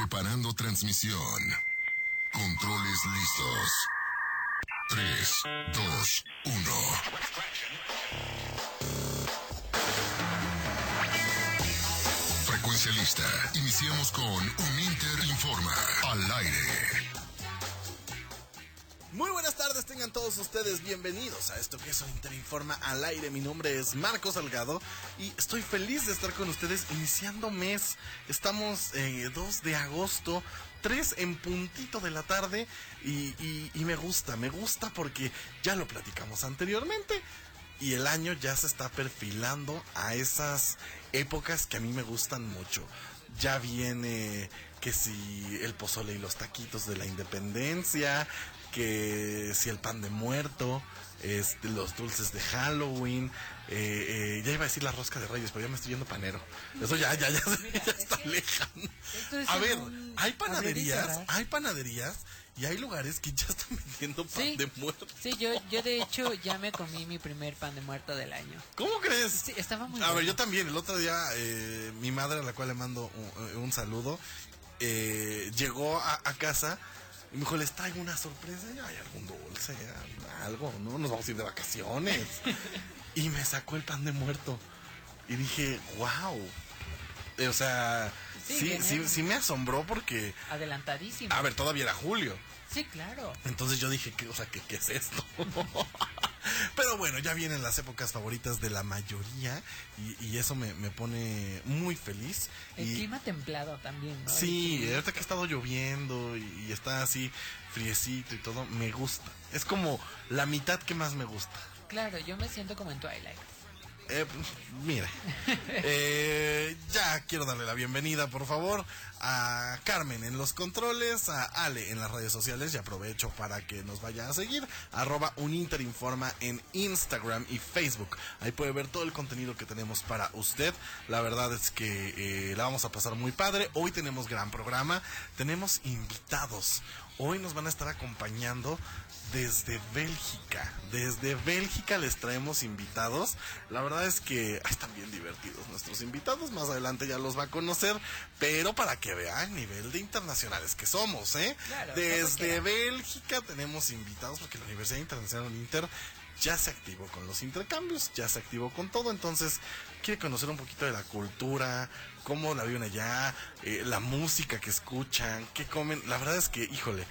Preparando transmisión. Controles listos. 3, 2, 1. Frecuencia lista. Iniciamos con Un Inter Informa. Al aire. Muy buenas tardes, tengan todos ustedes bienvenidos a esto que es un Interinforma al aire. Mi nombre es Marco Salgado y estoy feliz de estar con ustedes iniciando mes. Estamos eh, 2 de agosto, 3 en puntito de la tarde y, y- y me gusta, me gusta porque ya lo platicamos anteriormente. Y el año ya se está perfilando a esas épocas que a mí me gustan mucho. Ya viene que si el pozole y los taquitos de la independencia, que si el pan de muerto, este, los dulces de Halloween, eh, eh, ya iba a decir la rosca de reyes, pero ya me estoy yendo panero. Eso ya, ya, ya, ya está lejano. Es A ver, hay panaderías, hay panaderías y hay lugares que ya están vendiendo pan Sí. de muerto. Sí, yo, yo de hecho ya me comí mi primer pan de muerto del año. ¿Cómo crees? Sí, estaba muy A ver, yo también. El otro día, eh, mi madre, a la cual le mando un, un saludo, eh, llegó a, a casa y me dijo, les traigo una sorpresa. Y Hay algún dulce, algo, ¿no? Nos vamos a ir de vacaciones. y me sacó el pan de muerto. Y dije, wow. o sea, Sí, sí, sí me asombró porque, Adelantadísimo. a ver, todavía era julio. Sí, claro. Entonces yo dije, ¿qué, o sea, ¿qué, qué es esto? Pero bueno, ya vienen las épocas favoritas de la mayoría y, y eso me, me pone muy feliz. El y, clima templado también, ¿no? Sí, ahorita que ha estado lloviendo y, y está así friecito y todo, me gusta. Es como la mitad que más me gusta. Claro, yo me siento como en Twilight. Eh, mire, eh, ya quiero darle la bienvenida, por favor, a Carmen en los controles, a Ale en las redes sociales y aprovecho para que nos vaya a seguir, arroba uninterinforma en Instagram y Facebook. Ahí puede ver todo el contenido que tenemos para usted. La verdad es que eh, la vamos a pasar muy padre. Hoy tenemos gran programa, tenemos invitados. Hoy nos van a estar acompañando desde Bélgica. Desde Bélgica les traemos invitados. La verdad es que ay, están bien divertidos nuestros invitados. Más adelante ya los va a conocer. Pero para que vean el nivel de internacionales que somos, ¿eh? Claro, Desde. Bélgica tenemos invitados porque la Universidad Internacional Inter ya se activó con los intercambios, ya se activó con todo, entonces quiere conocer un poquito de la cultura, cómo la viven allá, eh, la música que escuchan, qué comen. La verdad es que, híjole,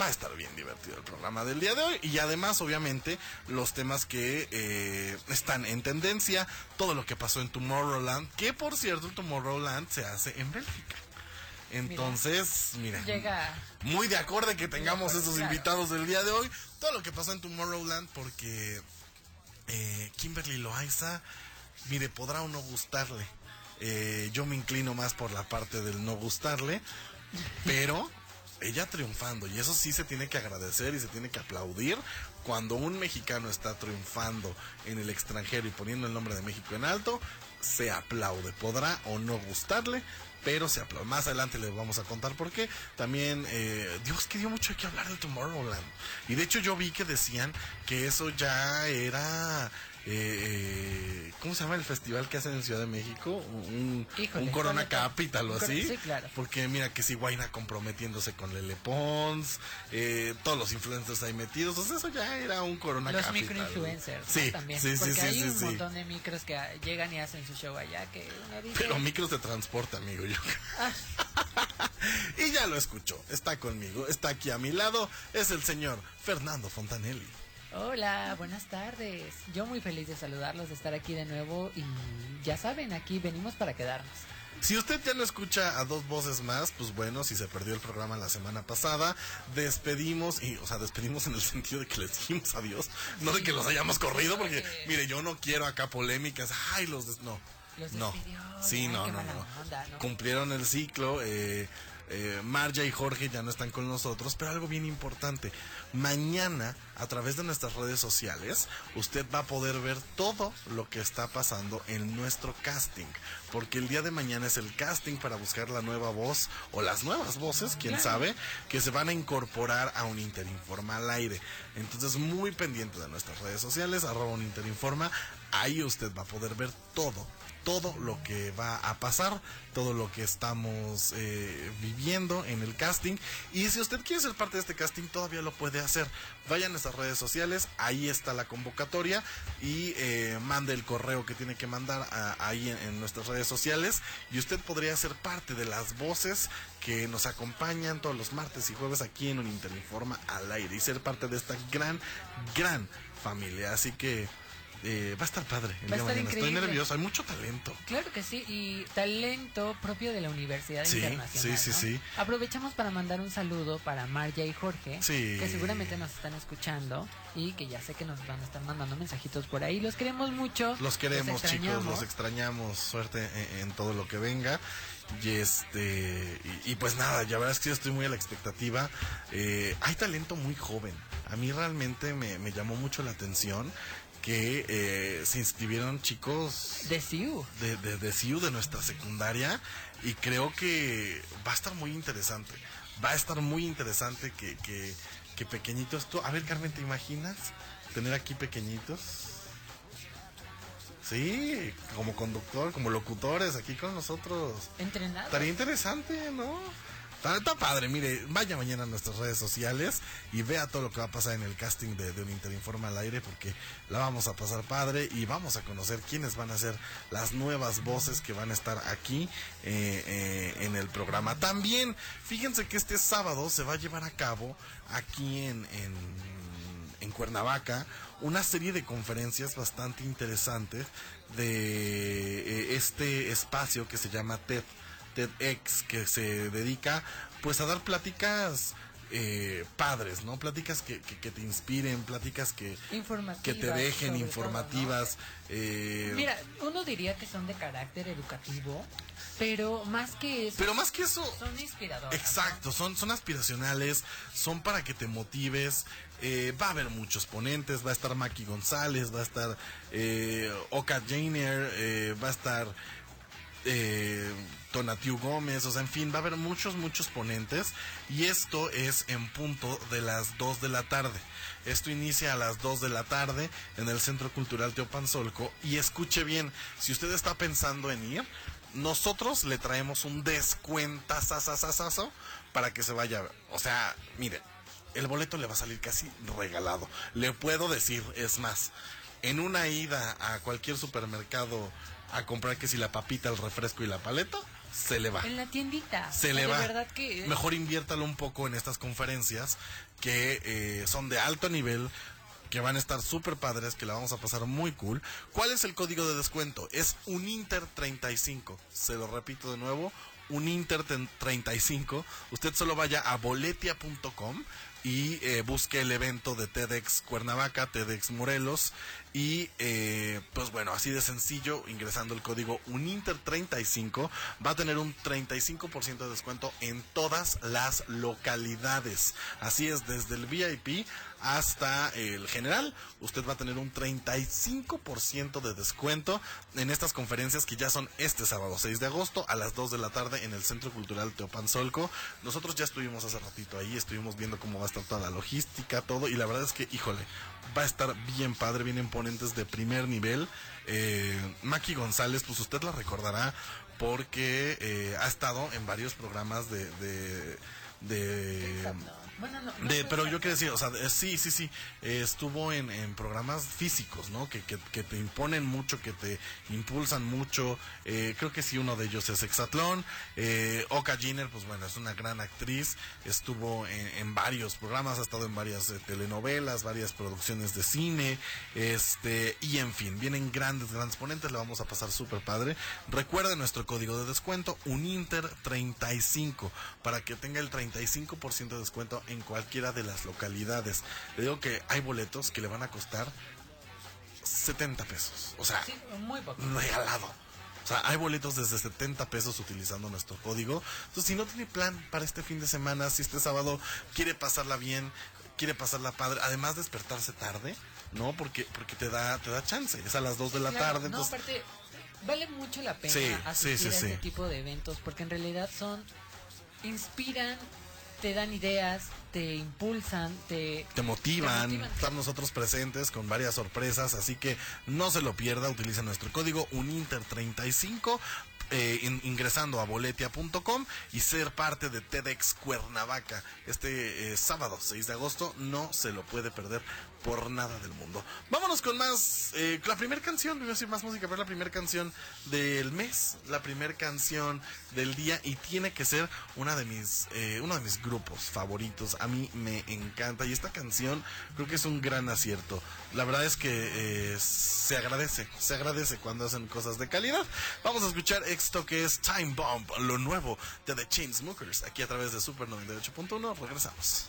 va a estar bien divertido el programa del día de hoy y además obviamente los temas que eh, están en tendencia, todo lo que pasó en Tomorrowland, que por cierto el Tomorrowland se hace en Bélgica. Entonces, mira, Llega. muy de acorde que tengamos acuerdo, esos claro. invitados del día de hoy. Todo lo que pasó en Tomorrowland, porque eh, Kimberly Loaiza, mire, podrá o no gustarle. Eh, yo me inclino más por la parte del no gustarle, pero ella triunfando, y eso sí se tiene que agradecer y se tiene que aplaudir cuando un mexicano está triunfando en el extranjero y poniendo el nombre de México en alto, se aplaude, podrá o no gustarle, pero se aplaude. Más adelante les vamos a contar por qué. También, eh, Dios, que dio mucho que hablar de Tomorrowland. Y de hecho yo vi que decían que eso ya era... eh, eh, ¿Cómo se llama el festival que hacen en Ciudad de México? Un, Híjole, un Corona. Capital o así. sí, claro. Porque mira que si Guaina comprometiéndose con Lele Pons, eh, todos los influencers ahí metidos, o sea, eso ya era un Corona Los Capital. microinfluencers ¿no? Sí, también. sí, porque sí, hay un montón de micros que llegan y hacen su show allá que dice. Pero micros de transporte, amigo. Yo. Ah. y ya lo escuchó. Está conmigo, está aquí a mi lado. Es el señor Fernando Fontanelli. Hola, buenas tardes. Yo muy feliz de saludarlos, de estar aquí de nuevo y ya saben, aquí venimos para quedarnos. Si usted ya no escucha a dos voces más, pues bueno, si se perdió el programa la semana pasada, despedimos, y, o sea, despedimos en el sentido de que les dijimos adiós, no de que los hayamos corrido, porque, mire, yo no quiero acá polémicas, ay, los des- no. Los no, sí, ay, no, no, no. onda, ¿no? Cumplieron el ciclo, eh, eh, Marja y Jorge ya no están con nosotros, pero algo bien importante, mañana a través de nuestras redes sociales usted va a poder ver todo lo que está pasando en nuestro casting, porque el día de mañana es el casting para buscar la nueva voz o las nuevas voces, quién sabe, que se van a incorporar a un Interinforma al aire. Entonces muy pendiente de nuestras redes sociales, arroba un Interinforma, Ahí usted va a poder ver todo, todo lo que va a pasar, todo lo que estamos eh, viviendo en el casting. Y si usted quiere ser parte de este casting, todavía lo puede hacer. Vaya a nuestras redes sociales, ahí está la convocatoria y eh, mande el correo que tiene que mandar ahí en, en nuestras redes sociales. Y usted podría ser parte de las voces que nos acompañan todos los martes y jueves aquí en un Interinforma al aire y ser parte de esta gran, gran familia. Así que eh, va a estar padre el Va a día de estar mañana. Estoy nervioso, hay mucho talento. Claro que sí, y talento propio de la Universidad Sí, Internacional. sí, sí, ¿no? sí. Aprovechamos para mandar un saludo para Marja y Jorge, Sí. que seguramente nos están escuchando y que ya sé que nos van a estar mandando mensajitos por ahí. Los queremos mucho. Los queremos, chicos, los extrañamos. Suerte en, en todo lo que venga. Y este y, y pues nada, ya verdad es que yo estoy muy a la expectativa. Eh, hay talento muy joven. A mí realmente me, me llamó mucho la atención que eh, se inscribieron chicos De Siu. de, de, de CIU, de nuestra secundaria, y creo que va a estar muy interesante. Va a estar muy interesante que, que, que pequeñitos. Tú, a ver, Carmen, ¿te imaginas tener aquí pequeñitos? Sí, como conductor, como locutores aquí con nosotros. Entrenado. Estaría interesante, ¿no? Está, padre, mire, vaya mañana a nuestras redes sociales y vea todo lo que va a pasar en el casting de, de un Interinforma al aire porque la vamos a pasar padre y vamos a conocer quiénes van a ser las nuevas voces que van a estar aquí eh, eh, en el programa. También, fíjense que este sábado se va a llevar a cabo aquí en, en, en Cuernavaca una serie de conferencias bastante interesantes de eh, este espacio que se llama TED. TEDx que se dedica pues a dar pláticas eh, padres, ¿no? Pláticas que, que, que te inspiren, pláticas que, que te dejen informativas. todo, eh. Mira, uno diría que son de carácter educativo, pero más que eso, pero más que eso, son inspiradoras. ¿no? Exacto, son, son aspiracionales, son para que te motives. eh, va a haber muchos ponentes, va a estar Maki González, va a estar eh, Oka Jainer, eh, va a estar eh, Tonatiu Gómez, o sea, en fin, va a haber muchos, muchos ponentes y esto es en punto de las 2 de la tarde. Esto inicia a las 2 de la tarde en el Centro Cultural Teopanzolco y escuche bien, si usted está pensando en ir, nosotros le traemos un descuentazazazazazo para que se vaya. O sea, mire, el boleto le va a salir casi regalado. Le puedo decir, es más, en una ida a cualquier supermercado a comprar que si la papita, el refresco y la paleta, se le va. En la tiendita. Se le de va. verdad que Mejor inviértalo un poco en estas conferencias que eh, son de alto nivel, que van a estar súper padres, que la vamos a pasar muy cool. ¿Cuál es el código de descuento? Es UNINTER35. Se lo repito de nuevo, UNINTER35. Usted solo vaya a boletia.com y eh, busque el evento de TEDx Cuernavaca, TEDx Morelos. Y eh, pues bueno, así de sencillo, ingresando el código UNINTER35, va a tener un 35% de descuento en todas las localidades. Así es, desde el VIP hasta el general, usted va a tener un 35% de descuento en estas conferencias que ya son este sábado 6 de agosto a las 2 de la tarde en el Centro Cultural Teopanzolco. Nosotros ya estuvimos hace ratito ahí, estuvimos viendo cómo va a estar toda la logística, todo, y la verdad es que, híjole, va a estar bien padre, vienen ponentes de primer nivel. Eh, Maki González, pues usted la recordará porque eh, ha estado en varios programas de... de. Bueno, no, no de- pero yo quiero decir, o sea, eh, sí, sí, sí, eh, estuvo en, en programas físicos, ¿no? Que, que, que te imponen mucho, que te impulsan mucho. eh, creo que sí, uno de ellos es Exatlón. Eh, Oka Jenner, pues bueno, es una gran actriz. Estuvo en, en varios programas, ha estado en varias eh, telenovelas, varias producciones de cine. Este, y en fin, vienen grandes, grandes ponentes, le vamos a pasar súper padre. Recuerde nuestro código de descuento, UNINTER35, para que tenga el 35% de descuento en cualquiera de las localidades. Le digo que hay boletos que le van a costar 70 pesos. O sea, Sí, muy regalado. O sea, hay boletos desde 70 pesos utilizando nuestro código. Entonces, si no tiene plan para este fin de semana, si este sábado quiere pasarla bien, quiere pasarla padre, además despertarse tarde, ¿no? Porque porque te da te da chance. Es a las 2 de la Claro, tarde, no, entonces aparte, vale mucho la pena Sí, asistir sí, sí, a este sí. tipo de eventos porque en realidad son inspiran te dan ideas, te impulsan, te... Te motivan, Te motivan. estar nosotros presentes con varias sorpresas, así que no se lo pierda, utiliza nuestro código UNINTER35 eh, in- ingresando a boletia.com y ser parte de TEDx Cuernavaca este eh, sábado 6 de agosto, no se lo puede perder por nada del mundo. Vámonos con más, eh, la primera canción, a decir más música, pero la primera canción del mes, la primera canción del día y tiene que ser una de mis, eh, uno de mis grupos favoritos. A mí me encanta y esta canción creo que es un gran acierto. La verdad es que eh, se agradece, se agradece cuando hacen cosas de calidad. Vamos a escuchar esto que es Time Bomb, lo nuevo de The Chainsmokers, aquí a través de Super 98.1. Regresamos.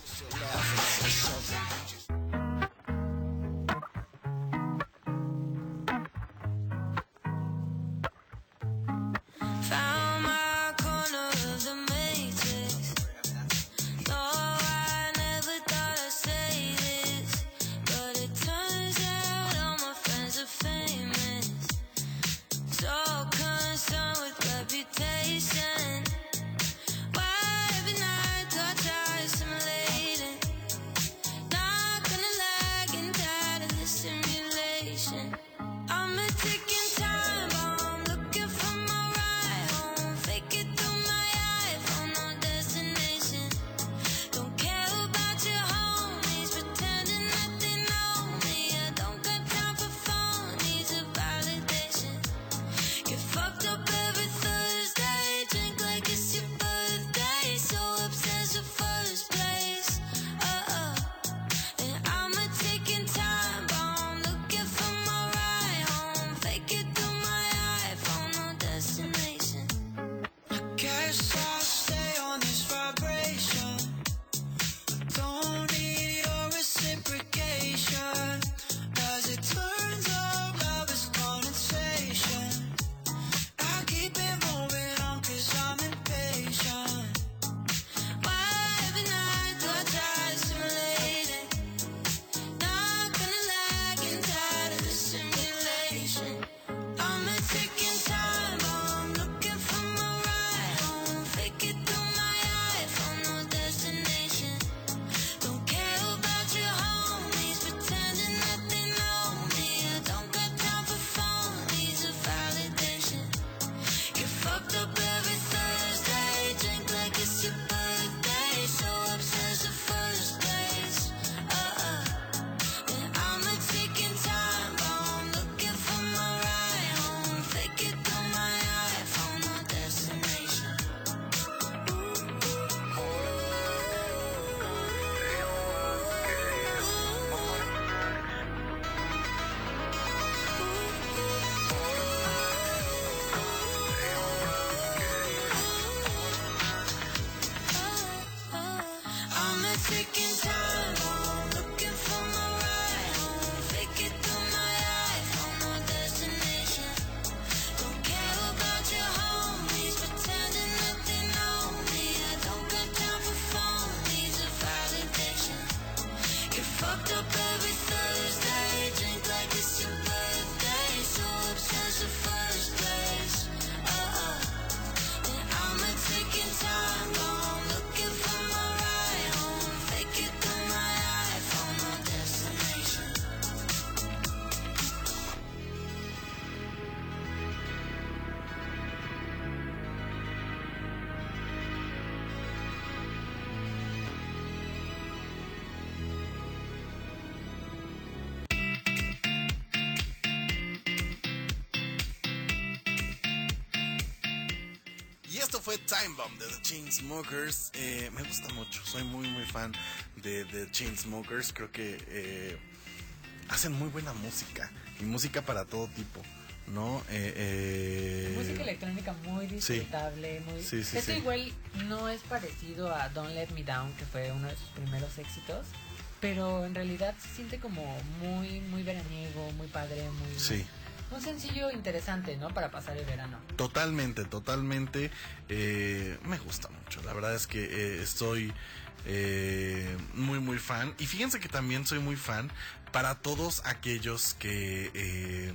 to Time Bomb de The Chainsmokers. Eh, me gusta mucho, soy muy muy fan de The Chainsmokers. Creo que eh, hacen muy buena música y música para todo tipo, ¿no? Eh, eh, Música electrónica muy disfrutable, muy... Sí, sí, Esto igual no es parecido a Don't Let Me Down, que fue uno de sus primeros éxitos, pero en realidad se siente como muy, muy veraniego, muy padre, muy... Sí. Un sencillo interesante, ¿no? Para pasar el verano. Totalmente, totalmente. eh, me gusta mucho. La verdad es que eh, estoy eh, muy, muy fan. Y fíjense que también soy muy fan para todos aquellos que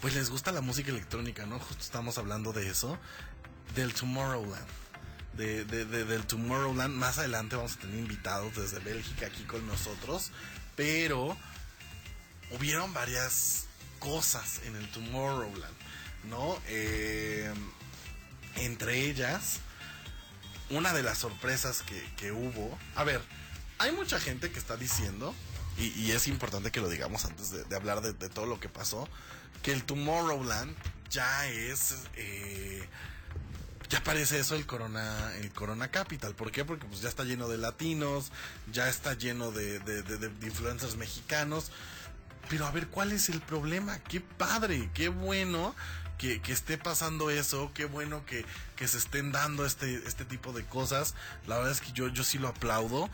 pues les gusta la música electrónica, ¿no? Justo estamos hablando de eso. Del Tomorrowland. de, de- de- del Tomorrowland. Más adelante vamos a tener invitados desde Bélgica aquí con nosotros. Pero hubieron varias cosas en el Tomorrowland, ¿no? Eh, entre ellas, una de las sorpresas que, que hubo. A ver, hay mucha gente que está diciendo, y, es importante que lo digamos antes de, hablar de, todo lo que pasó, que el Tomorrowland ya es. eh, ya parece eso el Corona, el Corona Capital. ¿Por qué? Porque pues ya está lleno de latinos, ya está lleno de, de- de- de influencers mexicanos. Pero a ver, ¿cuál es el problema? Qué padre, qué bueno que, que esté pasando eso, qué bueno que, que se estén dando este, este tipo de cosas. La verdad es que yo, yo sí lo aplaudo.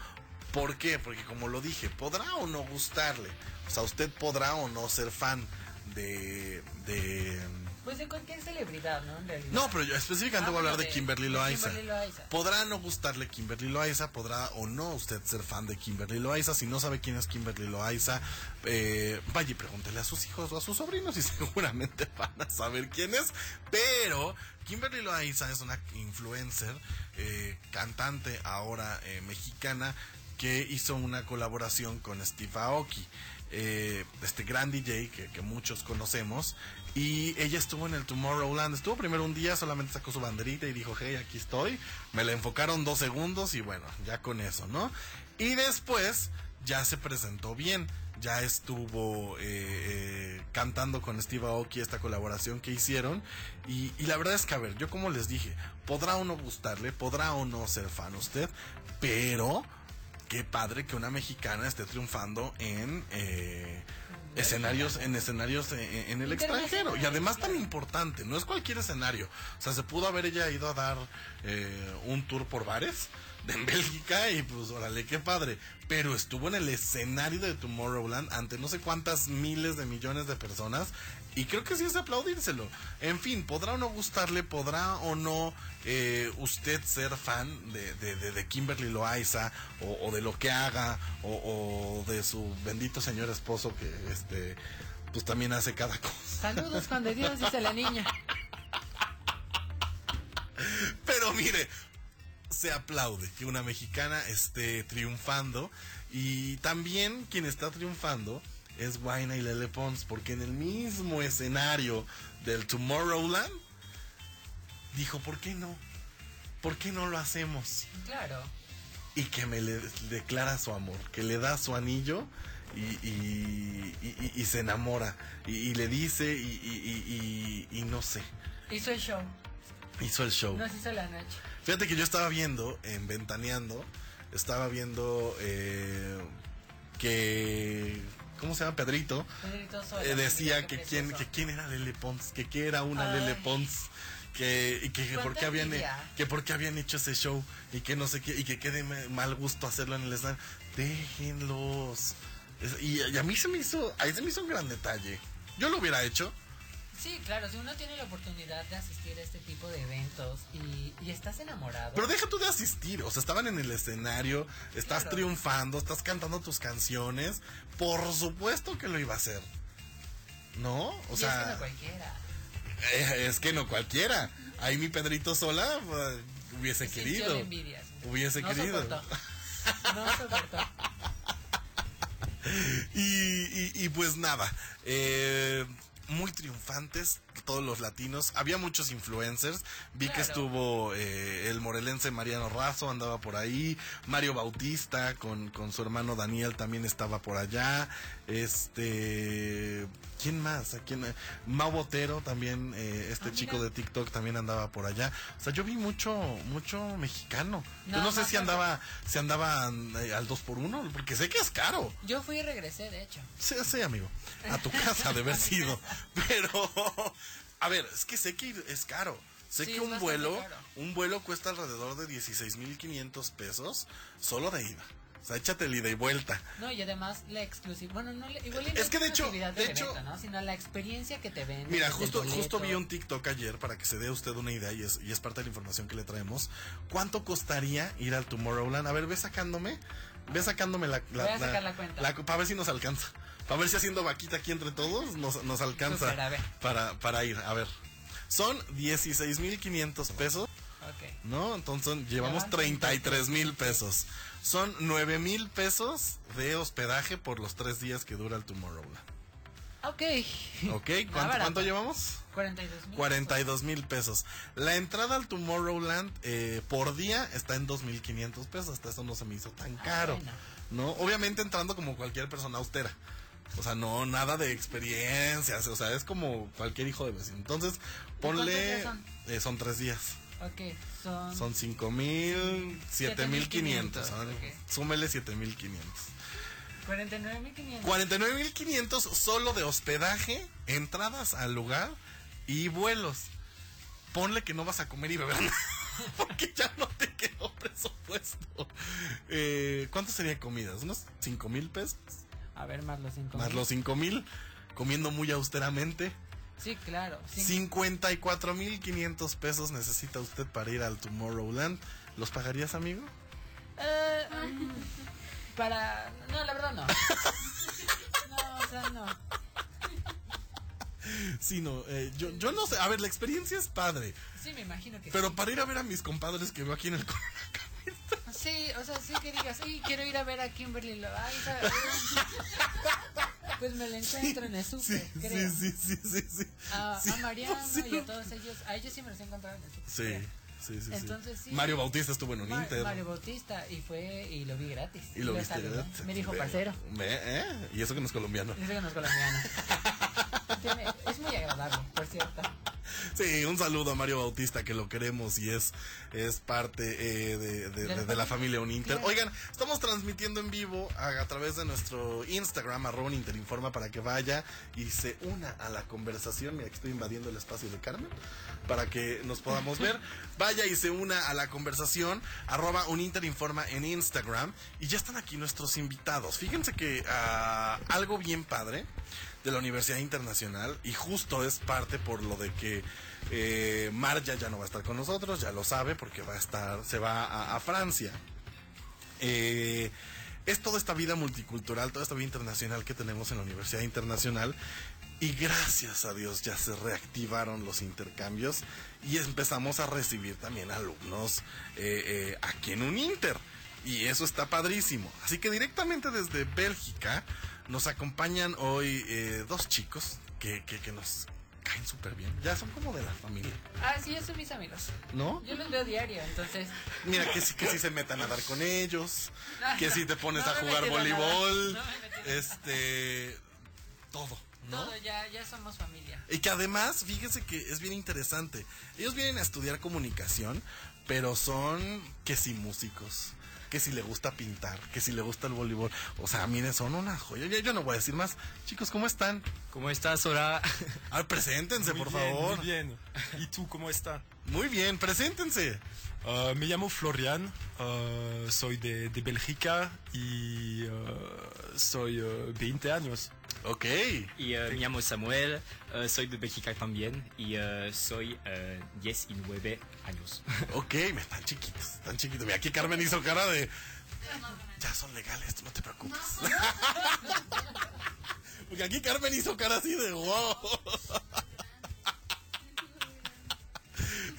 ¿Por qué? Porque como lo dije, podrá o no gustarle. O sea, usted podrá o no ser fan de... de Pues de cualquier celebridad, ¿no? En realidad. no, pero yo específicamente Ah, voy a hablar de Kimberly Loaiza. Kimberly Loaiza. Podrá no gustarle Kimberly Loaiza, podrá o no usted ser fan de Kimberly Loaiza. Si no sabe quién es Kimberly Loaiza, eh, vaya y pregúntele a sus hijos o a sus sobrinos y seguramente van a saber quién es. Pero Kimberly Loaiza es una influencer, eh, cantante ahora eh, mexicana que hizo una colaboración con Steve Aoki, eh, este gran DJ que, muchos conocemos. Y ella estuvo en el Tomorrowland. Estuvo primero un día, solamente sacó su banderita y dijo, hey, aquí estoy. Me la enfocaron dos segundos y bueno, ya con eso, ¿no? Y después ya se presentó bien. Ya estuvo eh, eh, cantando con Steve Aoki esta colaboración que hicieron. Y, y la verdad es que, a ver, yo como les dije, podrá o no gustarle, podrá o no ser fan usted, pero qué padre que una mexicana esté triunfando en eh, escenarios en escenarios en, en el extranjero. Y además tan importante no es cualquier escenario. O sea se pudo haber ella ido a dar eh, un tour por bares de en Bélgica y pues órale qué padre. Pero estuvo en el escenario de Tomorrowland ante no sé cuántas miles de millones de personas y creo que sí es de aplaudírselo. En fin, podrá o no gustarle, podrá o no eh, usted ser fan de, de, de- de Kimberly Loaiza o, o de lo que haga o, o de su bendito señor esposo que este pues también hace cada cosa. Saludos Juan de Dios, dice la niña. Pero mire, se aplaude que una mexicana esté triunfando y también quien está triunfando es Guayna y Lele Pons porque en el mismo escenario del Tomorrowland dijo, ¿por qué no? ¿Por qué no lo hacemos? Claro. Y que me le declara su amor, que le da su anillo y, y- y- y- y se enamora y, le dice y no sé, Hizo el show. hizo el show. Nos hizo la noche. Fíjate que yo estaba viendo, en Ventaneando, estaba viendo eh, que, ¿cómo se llama? Pedrito, Pedrito Sola, eh, decía que quién, que quién era Lele Pons, que qué era una Ay. Lele Pons, que, y que, por qué habían, que por qué habían hecho ese show y que no sé qué, y que quede mal gusto hacerlo en el escenario. Déjenlos. Y, y a mí se me hizo, a mí se me hizo un gran detalle. Yo lo hubiera hecho. Sí, claro, si uno tiene la oportunidad de asistir a este tipo de eventos y, y estás enamorado. Pero deja tú de asistir, o sea, estaban en el escenario, estás Claro. triunfando, estás cantando tus canciones, por supuesto que lo iba a hacer. ¿No? O y es que sea, no cualquiera. eh, es que no cualquiera. Ahí mi Pedrito sola pues, hubiese querido. la envidia. Hubiese no querido. Soportó. No soportó. Y, y- y pues nada, eh, muy triunfantes todos los latinos. Había muchos influencers. Vi que estuvo eh, el morelense Mariano Razo, andaba por ahí. Mario Bautista con, con su hermano Daniel también estaba por allá. Este... ¿Quién más? ¿A quién? Mau Botero también, eh, este Ah, chico de TikTok también andaba por allá. O sea, yo vi mucho, mucho mexicano. Yo No, no sé si andaba, si andaban eh, al 2 por 1 porque sé que es caro. Yo fui y regresé, de hecho. Sí, sí, amigo. A tu casa de haber sido. Pero, a ver, es que sé que es caro. Sé Sí, que un vuelo, caro. un vuelo cuesta alrededor de 16.500 pesos solo de ida. Sea, échate el ida y vuelta. No, y además la exclusividad. Bueno, no, igual no Es que de hecho- de del hecho- evento, ¿no? Sino la experiencia que te ven. Mira, justo, justo vi un TikTok ayer para que se dé usted una idea y es, y es parte de la información que le traemos. ¿Cuánto costaría ir al Tomorrowland? A ver, ve sacándome, ve sacándome la... Voy a sacar la cuenta. para ver si nos alcanza. Para ver si haciendo vaquita aquí entre todos nos, nos alcanza ver. para, para ir. A ver, son 16.500 pesos Ok. ¿no? Entonces llevamos van 33 mil pesos. Son 9 mil pesos de hospedaje por los tres días que dura el Tomorrowland. Ok. ¿Ok? ¿Cuánto, cuánto llevamos? 42 mil. 42 mil pesos. La entrada al Tomorrowland eh, por día está en 2.500 pesos. Hasta eso no se me hizo tan caro. bueno. ¿No? Obviamente entrando como cualquier persona austera. O sea, no, nada de experiencias. O sea, es como cualquier hijo de vecino. Entonces, ponle. días son? eh, son tres días. Ok, son... Son 5 mil, 7 mil 500. 7,500, ok. Súmele 7 mil 500. 49.500. 49 mil 500 solo de hospedaje, entradas al lugar y vuelos. Ponle que no vas a comer y beber nada, porque ya no te quedó presupuesto. Eh, ¿Cuánto serían comidas? ¿Unos 5 mil pesos? A ver, más los 5 Más los 5 mil, comiendo muy austeramente. Sí, claro. sí. 54 mil 500 pesos necesita usted para ir al Tomorrowland. ¿Los pagarías, amigo? Eh, para... No, la verdad no. No, o sea, no. Sí, no, eh, yo, yo no sé. A ver, la experiencia es padre. Sí, me imagino que Pero sí. para ir a ver a mis compadres que veo aquí en el Sí, o sea, sí que digas, sí, quiero ir a ver a Kimberly. Ay, ¿sabes? Pues me la encuentro en el súper, sí, creo. sí, sí, sí, sí. A, a Mariano y a todos ellos. A ellos sí me los he encontrado en el súper. Sí, creo. sí, sí. Entonces, sí. Mario Bautista estuvo en un Ma- Inter. Mario Bautista y fue y lo vi gratis. y lo viste saludó. gratis. Me dijo parcero. ¿eh? Y eso que no es colombiano. Dice que no es colombiano. Es muy agradable, por cierto. Sí, un saludo a Mario Bautista, que lo queremos y es, es parte eh, de, de- de- de la familia Uninter. Claro. Oigan, estamos transmitiendo en vivo a, a través de nuestro Instagram, arroba Uninterinforma, para que vaya y se una a la conversación. Mira que estoy invadiendo el espacio de Carmen, para que nos podamos ver. Vaya y se una a la conversación, arroba Uninterinforma en Instagram. Y ya están aquí nuestros invitados. Fíjense que ah, algo bien padre de la Universidad Internacional y justo es parte por lo de que eh, Marja ya no va a estar con nosotros, ya lo sabe porque va a estar, se va a, Francia. Eh, es toda esta vida multicultural, toda esta vida internacional que tenemos en la Universidad Internacional y gracias a Dios ya se reactivaron los intercambios y empezamos a recibir también alumnos eh, eh, aquí en un Inter. Y eso está padrísimo. Así que directamente desde Bélgica nos acompañan hoy eh, dos chicos que, que, que nos caen súper bien. Ya son como de la familia, Ah, sí, esos son mis amigos. ¿no? Yo los veo diario, entonces. Mira, que sí, que sí se metan a nadar con ellos, que si te pones No a jugar voleibol, me este, todo, ¿no? Todo, ya, ya somos familia. Y que además, fíjese que es bien interesante. Ellos vienen a estudiar comunicación, pero son que si músicos, que si le gusta pintar, que si le gusta el voleibol. O sea, miren, son una joya. Yo, yo no voy a decir más. Chicos, ¿cómo están? ¿Cómo estás, Sora? A ver, preséntense, Muy por bien, favor. Muy bien. ¿Y tú cómo estás? Muy bien, preséntense. Uh, me llamo Florian, uh, soy de, de Bélgica y uh, soy uh, 20 años. Ok. Y eh, me llamo Samuel, eh, soy de Bélgica también y eh, soy eh, 10 y 9 años. Ok, me están chiquitos, están chiquitos. Mira, aquí Carmen hizo cara de... Ya son legales, no te preocupes. Porque aquí Carmen hizo cara así de wow.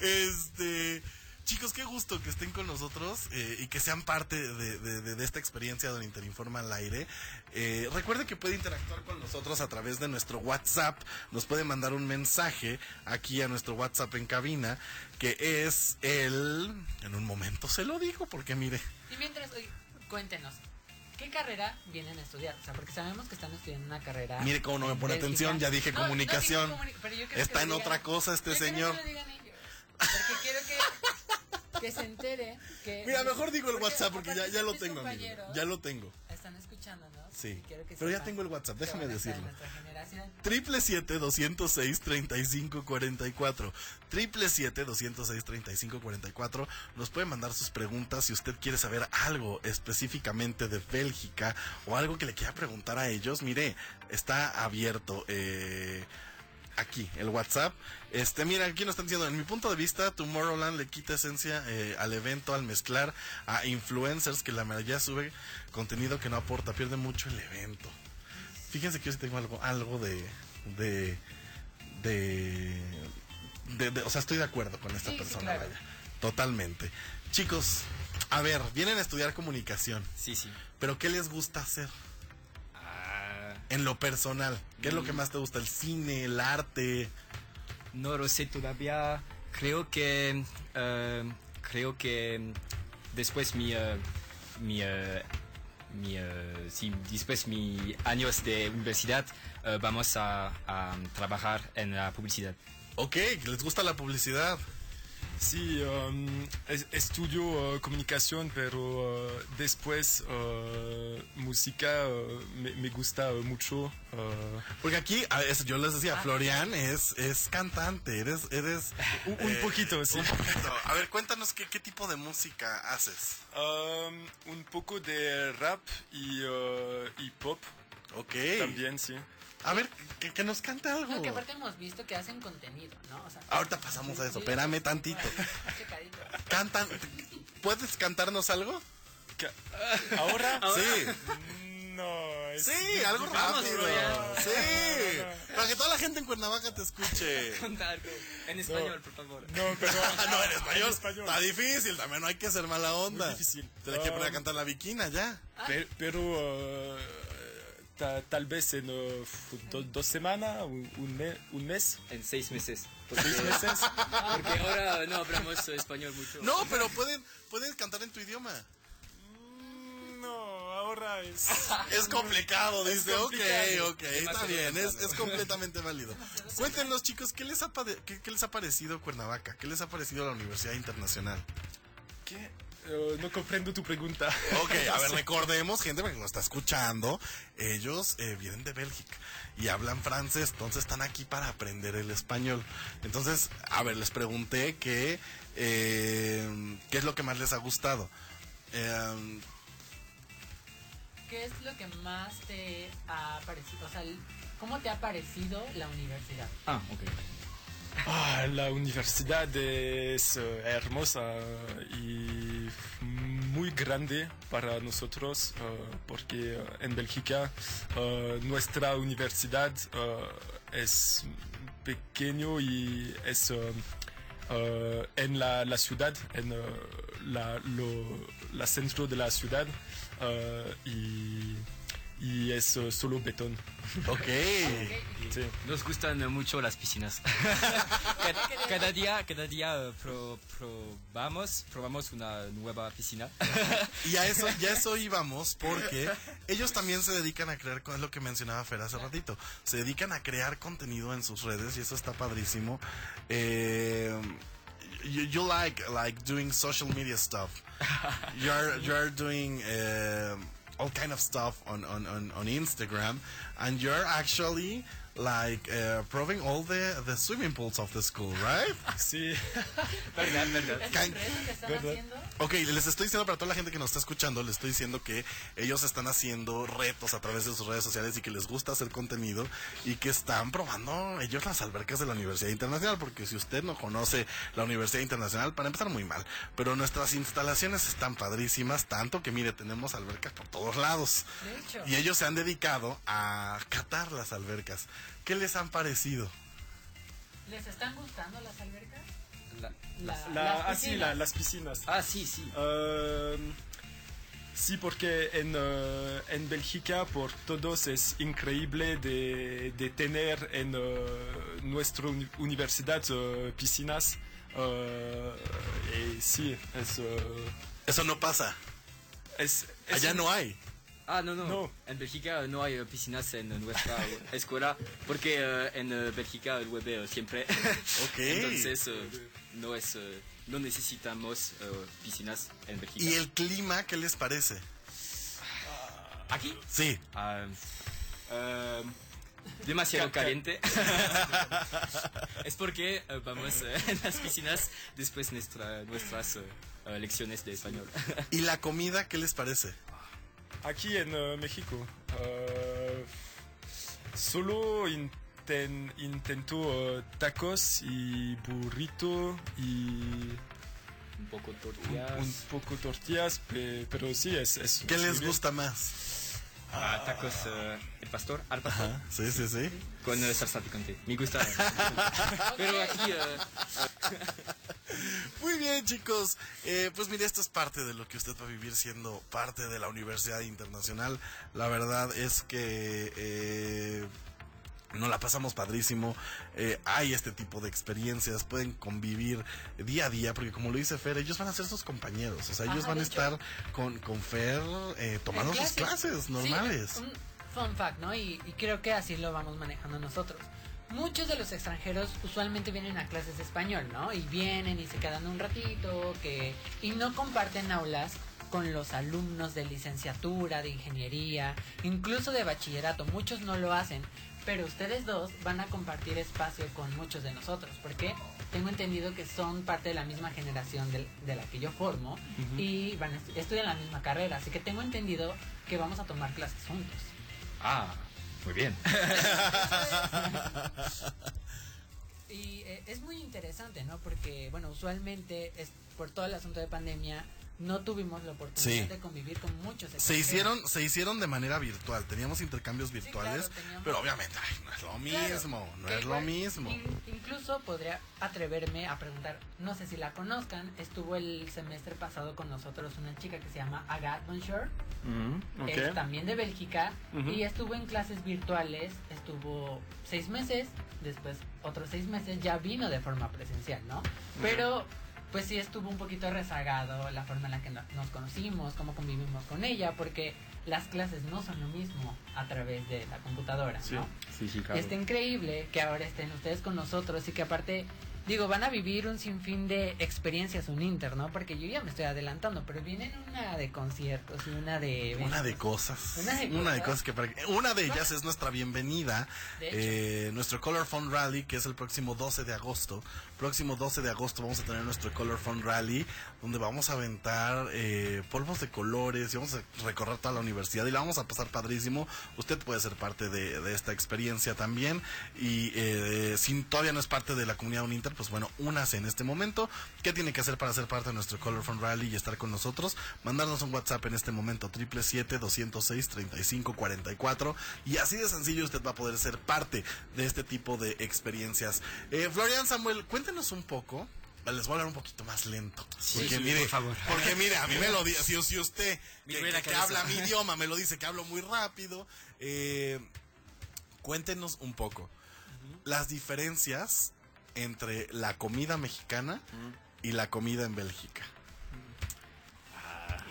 Este, chicos, qué gusto que estén con nosotros eh, y que sean parte de, de- de- de esta experiencia donde Interinforma al aire. Eh, recuerde que puede interactuar con nosotros a través de nuestro WhatsApp. Nos puede mandar un mensaje aquí a nuestro WhatsApp en cabina, que es el... En un momento se lo digo, porque mire, Y mientras, oye, cuéntenos, ¿qué carrera vienen a estudiar? O sea, porque sabemos que están estudiando una carrera. mire cómo no me pone Bélgica. atención, ya dije No, no comunicación. comuni- pero yo quiero Está que en lo otra digan- cosa este yo señor. que lo digan ellos, Porque quiero que, que se entere que. Mira, mejor digo el porque WhatsApp porque ya, ya lo tengo, amigo. Ya lo tengo. Están escuchándonos. Sí, y quiero que pero ya tengo el WhatsApp, déjame decirlo. Triple siete doscientos seis treinta y cinco cuarenta y cuatro. Triple siete doscientos seis treinta y cinco cuarenta y cuatro. Nos puede mandar sus preguntas si usted quiere saber algo específicamente de Bélgica o algo que le quiera preguntar a ellos. Mire, está abierto. Eh, aquí, el WhatsApp. Este, mira, aquí nos están diciendo, en mi punto de vista, Tomorrowland le quita esencia eh, al evento al mezclar a influencers que la mayoría sube contenido que no aporta, pierde mucho el evento. Fíjense que yo sí tengo algo, algo de, de, de, de- de- o sea, estoy de acuerdo con esta Sí, sí, persona, claro. vaya. Totalmente. Chicos, a ver, vienen a estudiar comunicación, Sí, sí. pero ¿qué les gusta hacer en lo personal? ¿Qué es lo que más te gusta? ¿El cine, el arte? no lo sé todavía. Creo que eh, creo que después mi eh, mi eh, mi sí, después mi años de universidad vamos a, a trabajar en la publicidad. Ok, ¿les gusta la publicidad? Sí, um, es- estudio uh, comunicación, pero uh, después uh, música uh, me, me gusta uh, mucho. uh, Porque aquí, a ver, yo les decía, Florian es, es cantante, eres... eres un, un eh, poquito, sí. Un poquito. A ver, cuéntanos qué, qué tipo de música haces. Um, un poco de rap y, uh, y pop Ok. también, sí. A ver, que, que nos cante algo. No, que aparte hemos visto que hacen contenido, ¿no? O sea, Ahorita pasamos a eso, sí, espérame tantito. Cantan, ¿puedes cantarnos algo? Ca- ¿Ahora? Sí, No, es sí, algo rápido. Sí, para que toda la gente en Cuernavaca te escuche. En español, por favor. No, pero... Ah, no, en español, En español. está difícil, también no hay que ser mala onda. Muy difícil. Te le quiere poner a Um, cantar la viquina ya. Pe- pero uh, ta- tal vez en uh, do- dos semanas, un, un me- un mes. En seis meses. Porque, ¿Seis meses? porque ahora no hablamos español mucho. No, pero pueden, pueden cantar en tu idioma. Mm, No, ahora es... Es complicado, dice. Ok, complicado. ok, está bien, es, es completamente válido. Cuéntenos, chicos, ¿qué les, ha qué, qué les ha parecido Cuernavaca? ¿Qué les ha parecido la Universidad Internacional? ¿Qué? Uh, no comprendo tu pregunta. Ok, a ver, recordemos, gente que nos está escuchando, ellos eh, vienen de Bélgica y hablan francés, entonces están aquí para aprender el español. Entonces, a ver, les pregunté que, eh, qué es lo que más les ha gustado. Eh, ¿Qué es lo que más te ha parecido? O sea, ¿cómo te ha parecido la universidad? Ah, ok. Ah, la universidad es eh, hermosa y muy grande para nosotros eh, porque en Bélgica eh, nuestra universidad es pequeño y es en la, la ciudad, en la, lo- la centro de la ciudad y, y es eh, solo betón. ok. Sí. Nos gustan mucho las piscinas. cada, cada día, cada día eh, pro- probamos, probamos una nueva piscina. Y a eso, ya eso íbamos porque ellos también se dedican a crear, es lo que mencionaba Fer hace ratito, se dedican a crear contenido en sus redes y eso está padrísimo. Eh, you, you like like doing social media stuff. You're you're doing um all kind of stuff on, on, on, on Instagram. And you're actually like uh, proving all the, the swimming pools of the school, right? Sí. verdad, verdad. ¿Es Can- un reto que están ¿verdad? haciendo? Ok, les estoy diciendo para toda la gente que nos está escuchando, les estoy diciendo que ellos están haciendo retos a través de sus redes sociales y que les gusta hacer contenido y que están probando ellos las albercas de la Universidad Internacional, porque si usted no conoce la Universidad Internacional, para empezar muy mal, pero nuestras instalaciones están padrísimas, tanto que mire, tenemos albercas por todos lados. De hecho. Y ellos se han dedicado a catar las albercas. ¿Qué les han parecido? ¿Les están gustando las albercas? La- La- La, las ah, sí, piscinas. la- las piscinas. Ah, sí, sí. Um, sí, porque en, uh, en Bélgica por todos es increíble de, de tener en uh, nuestra uni- universidad uh, piscinas. Uh, y sí, es, uh, Eso no pasa. es, es Allá un- no hay. Ah, no, no. No. En Bélgica no hay piscinas en nuestra escuela porque eh, en eh, Bélgica llueve siempre. Ok. Entonces eh, no es eh, no necesitamos piscinas en Bélgica. ¿Y el clima qué les parece? aquí? Sí. Ah, demasiado Ca- ca- caliente. es porque vamos en las piscinas después nuestra, nuestras lecciones de español. ¿Y la comida qué les parece? Aquí en uh, México. uh, solo inten- intento uh, tacos y burrito y Un poco tortillas. un poco tortillas, pe- pero sí, es... es ¿Qué les gusta más? Ah, tacos eh, el pastor, al pastor. Sí, sí, sí. Con eh, salsa picante. Me gusta. Pero aquí, eh, Muy bien, chicos. Eh, pues mire, esto es parte de lo que usted va a vivir siendo parte de la Universidad Internacional. La verdad es que eh, nos la pasamos padrísimo. Eh, hay este tipo de experiencias. Pueden convivir día a día, porque como lo dice Fer, ellos van a ser sus compañeros. O sea, ellos van a estar con, con Fer eh, tomando sus clases Sí, normales. un fun fact, ¿no? Y, y creo que así lo vamos manejando nosotros. Muchos de los extranjeros usualmente vienen a clases de español, ¿no? Y vienen y se quedan un ratito, que y no comparten aulas con los alumnos de licenciatura, de ingeniería, incluso de bachillerato. Muchos no lo hacen, pero ustedes dos van a compartir espacio con muchos de nosotros, porque tengo entendido que son parte de la misma generación del- de, la que yo formo y van a estu- estudian la misma carrera, así que tengo entendido que vamos a tomar clases juntos. Ah, muy bien. Y eh, es muy interesante, ¿no? Porque, bueno, usualmente es, por todo el asunto de pandemia no tuvimos la oportunidad Sí. de convivir con muchos Se hicieron, se hicieron de manera virtual, teníamos intercambios virtuales, claro, teníamos- pero obviamente ay, no es lo Claro, mismo, no que es lo igual, mismo. in- incluso podría atreverme a preguntar, no sé si la conozcan, estuvo el semestre pasado con nosotros una chica que se llama Agathe Bonjour, Ok. es también de Bélgica, Ujú. y estuvo en clases virtuales, estuvo seis meses, después otros seis meses ya vino de forma presencial, ¿no? Pero pues sí estuvo un poquito rezagado la forma en la que no- nos conocimos, cómo convivimos con ella, porque las clases no son lo mismo a través de la computadora, Sí. ¿no? Sí, sí, Y está increíble que ahora estén ustedes con nosotros y que aparte, digo, van a vivir un sinfín de experiencias un Inter, ¿no? Porque yo ya me estoy adelantando, pero vienen una de conciertos y una de... Una de cosas. Una de Una de cosas. cosas que para- Una de ellas es nuestra bienvenida. Eh, nuestro Color Fund Rally, que es el próximo 12 de agosto. Próximo 12 de agosto vamos a tener nuestro Color Fund Rally, donde vamos a aventar eh, polvos de colores y vamos a recorrer toda la universidad y la vamos a pasar padrísimo. Usted puede ser parte de, esta experiencia también. Y eh, si todavía no es parte de la comunidad Uninter, pues bueno, únase en este momento. ¿Qué tiene que hacer para ser parte de nuestro Color Fund Rally y estar con nosotros? Mandarnos un WhatsApp en este momento, 777-206-3544. Y así de sencillo usted va a poder ser parte de este tipo de experiencias. Eh, Florian Samuel, cuéntenos un poco. Les voy a hablar un poquito más lento. Sí, porque sí, mire, por favor. porque mire, a mí me lo dice, si, si usted que, que- habla mi idioma me lo dice que hablo muy rápido, eh, cuéntenos un poco las diferencias entre la comida mexicana y la comida en Bélgica.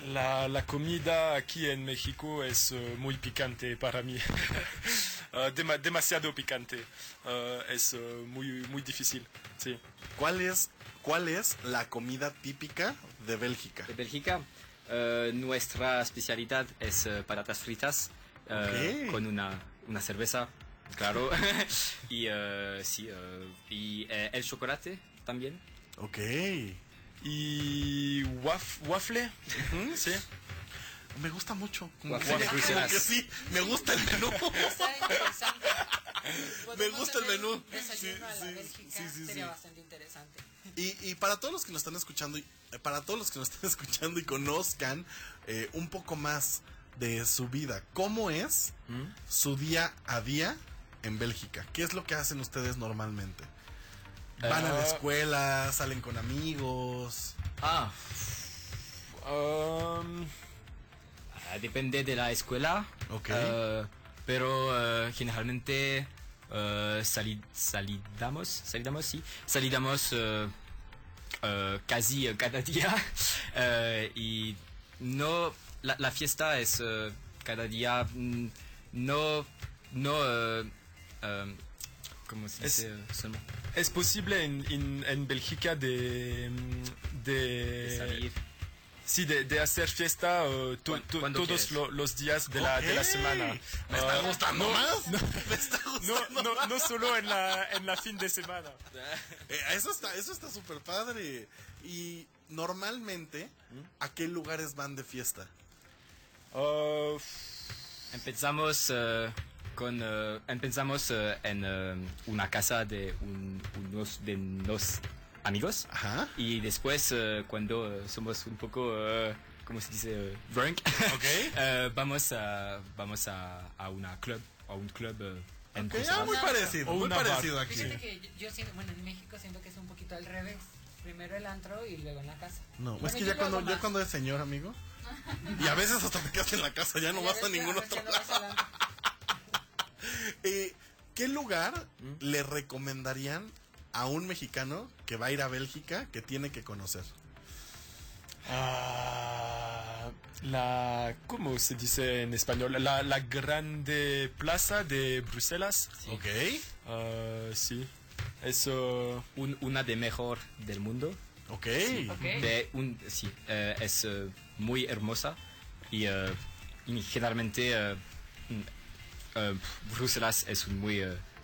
La, la comida aquí en México es eh, muy picante para mí. Eh, dema- demasiado picante. Eh, es eh, muy, muy difícil. Sí. ¿Cuál es, ¿Cuál es la comida típica de Bélgica? De Bélgica, nuestra especialidad es patatas fritas eh, Ok. con una, una cerveza, claro. y sí, y el chocolate también. Ok. Y waf- waffle. Sí. Me gusta mucho. Como que, como sí, me gusta el menú. Me gusta el menú. Sí, sí, sería sí. bastante interesante. Y, y para todos los que nos están escuchando, y- eh, para todos los que nos están escuchando y conozcan eh, un poco más de su vida, ¿cómo es su día a día en Bélgica? ¿Qué es lo que hacen ustedes normalmente? ¿Van a la Ah. escuela? ¿Salen con amigos? Ah, Um, ah, depende de la escuela. Eh, pero eh, generalmente eh, sali- salidamos, salidamos, sí, salidamos casi cada día y no la, la fiesta es cada día mm, no no eh, ¿cómo se Es- dice seulement? es posible en, en, en Bélgica de, mm, de, de salir Sí, de, de hacer fiesta to- Cuan- to- cuando todos lo- los días de la, de la Ok. semana. ¿Me está Ah, gustando no, más? ¿Me está No, gustando no, no solo en la, en la fin de semana. Eh, eso está eso está súper padre. Y normalmente, ¿a qué lugares van de fiesta? Uh, Empezamos eh, con empezamos en una casa de un- unos de los amigos Ajá. y después eh, cuando somos un poco eh, ¿cómo se dice? Drunk Ok. eh, vamos a vamos a, a una club a un club en Ok, Bruselas. ah, muy parecido, muy bar. parecido aquí. Fíjate que yo, yo siento, bueno, en México siento que es un poquito al revés. primero el antro y luego en la casa. No, Bueno, es que ya cuando, ya cuando es señor, amigo. Y a veces hasta te quedas en la casa, ya no vas a ningún otro lado. Eh, ¿Qué lugar le recomendarían a un mexicano que va a ir a Bélgica que tiene que conocer? Ah, la, ¿cómo se dice en español? La, la grande plaza de Bruselas. Ok. Ah, sí. Eso. Un- una de mejor del mundo. Ok. Ok. De un, sí, eh, es eh, muy hermosa y, eh, y generalmente mm, Bruselas es un muy,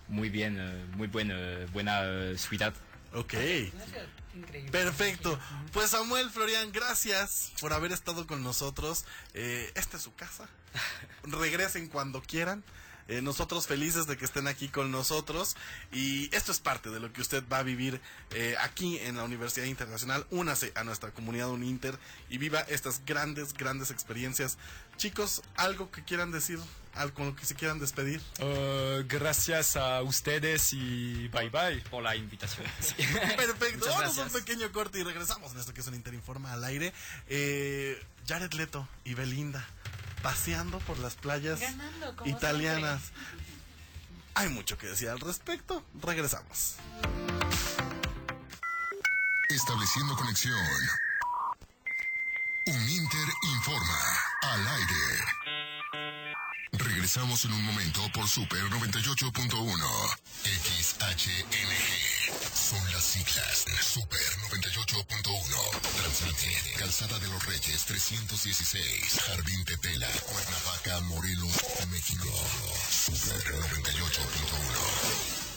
muy bien, eh, muy buena, buena eh, ciudad. Ok. Una ciudad increíble. Perfecto. Pues Samuel Florian, gracias por haber estado con nosotros. Eh, esta es su casa. Regresen cuando quieran. Eh, nosotros felices de que estén aquí con nosotros y esto es parte de lo que usted va a vivir eh, aquí en la Universidad Internacional. Únase a nuestra comunidad Uninter y viva estas grandes, grandes experiencias. Chicos, algo que quieran decir, algo con lo que se quieran despedir. ah, gracias a ustedes y bye bye. Por la invitación. Sí. Perfecto, vamos a un pequeño corte y regresamos en esto que es un Interinforma al aire. Eh, Jared Leto y Belinda paseando por las playas Ganando, italianas. Hay mucho que decir al respecto. Regresamos. Estableciendo conexión. Regresamos en un momento por Super 98.1. XHNG. Son las siglas. Super 98.1. Transmitir. Calzada de los Reyes 316. Jardín Tetela. Cuernavaca, Morelos, México. Super 98.1.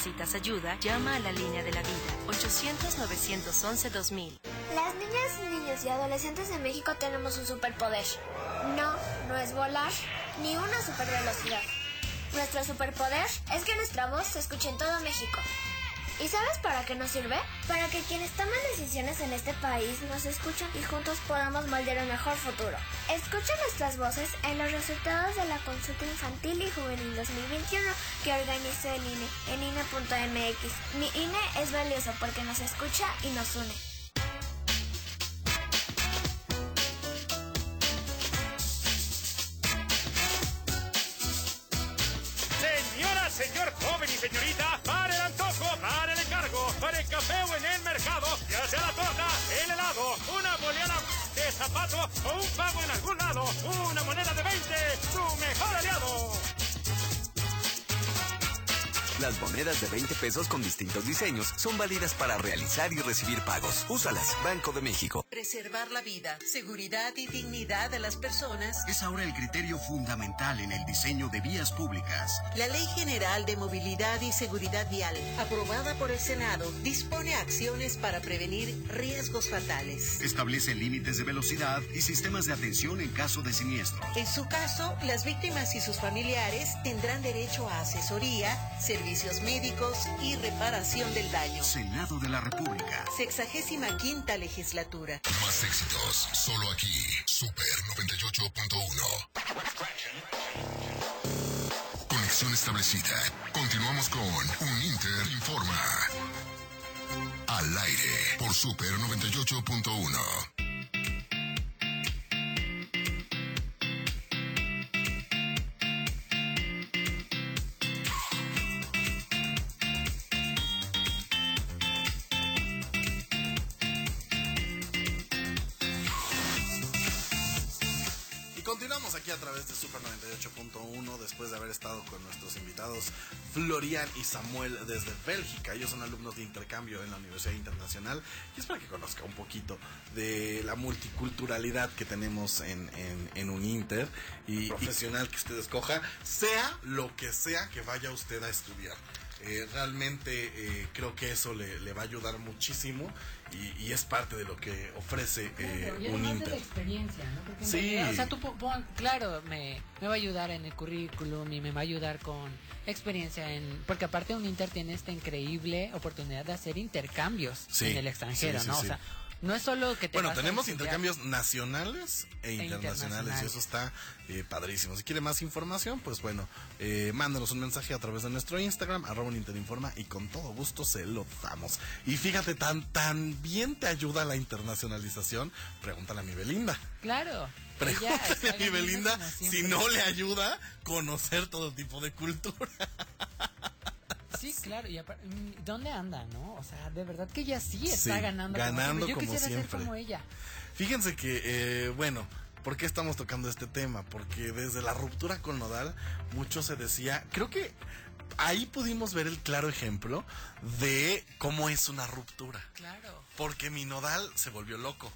necesitas ayuda, llama a la línea de la vida 800-911-2000. Las niñas, niños y adolescentes de México tenemos un superpoder. No, no es volar, ni una supervelocidad. Nuestro superpoder es que nuestra voz se escuche en todo México. ¿Y sabes para qué nos sirve? Para que quienes toman decisiones en este país nos escuchen y juntos podamos moldear un mejor futuro. Escucha nuestras voces en los resultados de la consulta infantil y juvenil 2021 que organiza el INE en INE.mx. Mi INE es valioso porque nos escucha y nos une. Señor, joven y señorita, una boleada de zapato o un pago en algún lado, una moneda de 20, su mejor aliado. Las monedas de 20 pesos con distintos diseños son válidas para realizar y recibir pagos. Úsalas, Banco de México. Preservar la vida, seguridad y dignidad de las personas. Es ahora el criterio fundamental en el diseño de vías públicas. La Ley General de Movilidad y Seguridad Vial, aprobada por el Senado, dispone acciones para prevenir riesgos fatales. Establece límites de velocidad y sistemas de atención en caso de siniestro. En su caso, las víctimas y sus familiares tendrán derecho a asesoría, servicios médicos y reparación del daño. Senado de la República. Sexagésima quinta legislatura. Más éxitos, solo aquí. Super 98.1. Conexión establecida. Continuamos con Uninter Informa. Al aire por Super 98.1. través de Super 98.1 después de haber estado con nuestros invitados Florian y Samuel desde Bélgica. Ellos son alumnos de intercambio en la Universidad Internacional y es para que conozca un poquito de la multiculturalidad que tenemos en, en, en un Inter y profesional que usted escoja, sea lo que sea que vaya usted a estudiar. Eh, realmente eh, creo que eso le, le va a ayudar muchísimo y, y es parte de lo que ofrece eh, Claro, y un además de Inter. experiencia, ¿no? Porque Sí. realidad, o sea, tú pon- claro, me, me va a ayudar en el currículum y me va a ayudar con experiencia en... Porque aparte un Inter tiene esta increíble oportunidad de hacer intercambios Sí, en el extranjero, sí, sí, ¿no? O sea, no es solo que te Bueno, vas tenemos intercambios nacionales e internacionales y internacionales. eso está eh, padrísimo. Si quiere más información, pues bueno, eh, mándenos un mensaje a través de nuestro Instagram, arroba un Interinforma, y con todo gusto se lo damos. Y fíjate, tan, tan bien te ayuda la internacionalización, pregúntale a mi Belinda. Claro. Pregúntale a mi Belinda si no le ayuda conocer todo tipo de cultura. Sí, claro. Y mm, ¿Dónde anda, no? O sea, de verdad que ella sí está Sí, ganando. ganando como siempre. ser como ella. Fíjense que, eh, bueno, ¿por qué estamos tocando este tema? Porque desde la ruptura con Nodal, mucho se decía, creo que ahí pudimos ver el claro ejemplo de cómo es una ruptura. Claro. Porque mi Nodal se volvió loco.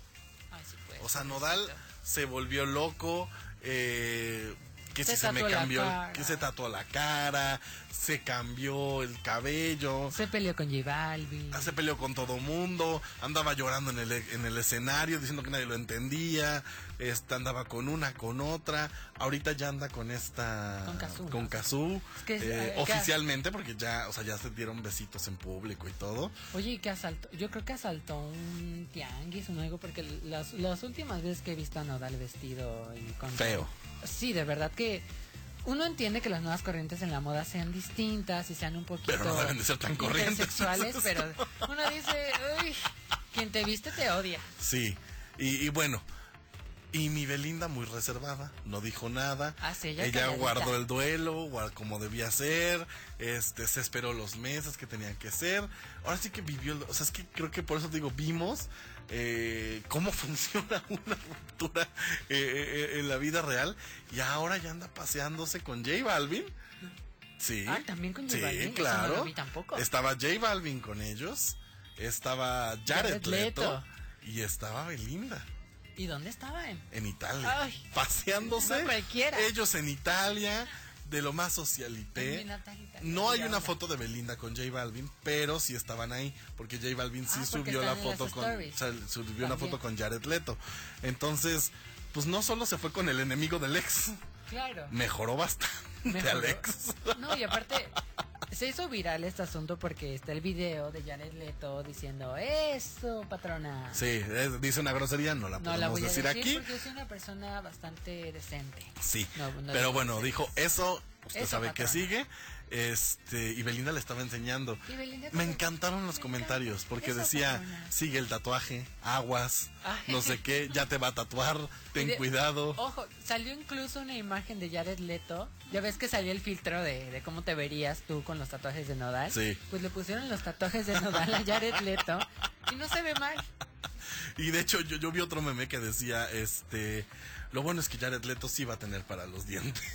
Ay, sí, pues, O sea, Nodal se volvió loco, eh, que Se si se me cambió, que se tatuó la cara, se cambió el cabello. Se peleó con J Balvin. Se peleó con todo mundo, andaba llorando en el, en el escenario diciendo que nadie lo entendía, este, andaba con una, con otra, ahorita ya anda con esta... Con Cazzu, con. Cazzu, Es que, eh, oficialmente porque ya, o sea, ya se dieron besitos en público y todo. Oye, ¿y qué asaltó? Yo creo que asaltó un tianguis o algo, porque las, las últimas veces que he visto a Nodal vestido y con... Feo. Sí, de verdad que uno entiende que las nuevas corrientes en la moda sean distintas y sean un poquito... Pero no deben de ser tan corrientes. pero uno dice, uy, quien te viste te odia. Sí, y, y bueno, y mi Belinda muy reservada, no dijo nada. Ah, sí, ella calladita. guardó el duelo, como debía ser, este, se esperó los meses que tenían que ser. Ahora sí que vivió, o sea, es que creo que por eso digo, vimos eh, cómo funciona una ruptura eh, eh, en la vida real y ahora ya anda paseándose con J Balvin. Sí. Ah, también con J Sí, Balvin, eso no claro. lo vi tampoco. Estaba J Balvin con ellos, estaba Jared, Jared Leto, Leto. y estaba Belinda ¿Y dónde estaban? en Italia, Ay, paseándose. no cualquiera. Ellos en Italia, de lo más socialité. No hay una foto de Belinda con J Balvin, pero sí estaban ahí, porque J Balvin sí Ah, subió la foto con, stories. o sea, subió una También. foto con Jared Leto. Entonces, pues no solo se fue con el enemigo del ex, Claro. mejoró bastante Mejoró. Alex. No, y aparte, se hizo viral este asunto porque está el video de Jared Leto diciendo, eso, patrona. Sí, es- dice una grosería, no la No podemos la voy a decir, decir aquí. porque soy una persona bastante decente. Sí, No, no pero bueno, dijo eso, usted Eso, sabe que sigue, este, y Belinda le estaba enseñando. Me encantaron los comentarios, porque Eso, decía, patrona. sigue el tatuaje, aguas, Ay. no sé qué, ya te va a tatuar, ten de- cuidado. Ojo, salió incluso una imagen de Jared Leto. Ya ves que salió el filtro de, de cómo te verías tú con los tatuajes de Nodal. Sí. Pues le pusieron los tatuajes de Nodal a Jared Leto y no se ve mal. Y de hecho, yo, yo vi otro meme que decía, este, lo bueno es que Jared Leto sí va a tener para los dientes.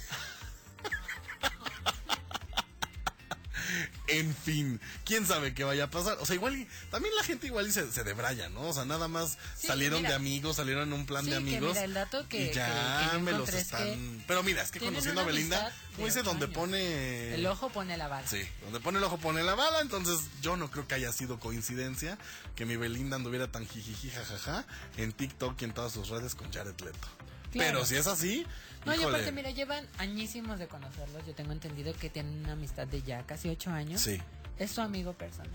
En fin, quién sabe qué vaya a pasar. O sea, igual también la gente igual se, se debraya, ¿no? O sea, nada más Sí, salieron mira. de amigos, salieron en un plan Sí, de que amigos. mira, el dato que- y ya que- que yo me los están. Pero mira, es que conociendo a Belinda, de como dice, donde años. pone. El ojo pone la bala. Sí, donde pone el ojo pone la bala, entonces yo no creo que haya sido coincidencia que mi Belinda anduviera tan jijiji jajaja en TikTok y en todas sus redes con Jared Leto. Claro. Pero si es así, No, y híjole, aparte, mira, llevan añísimos de conocerlos. Yo tengo entendido que tienen una amistad de ya casi ocho años. Sí. Es su amigo personal.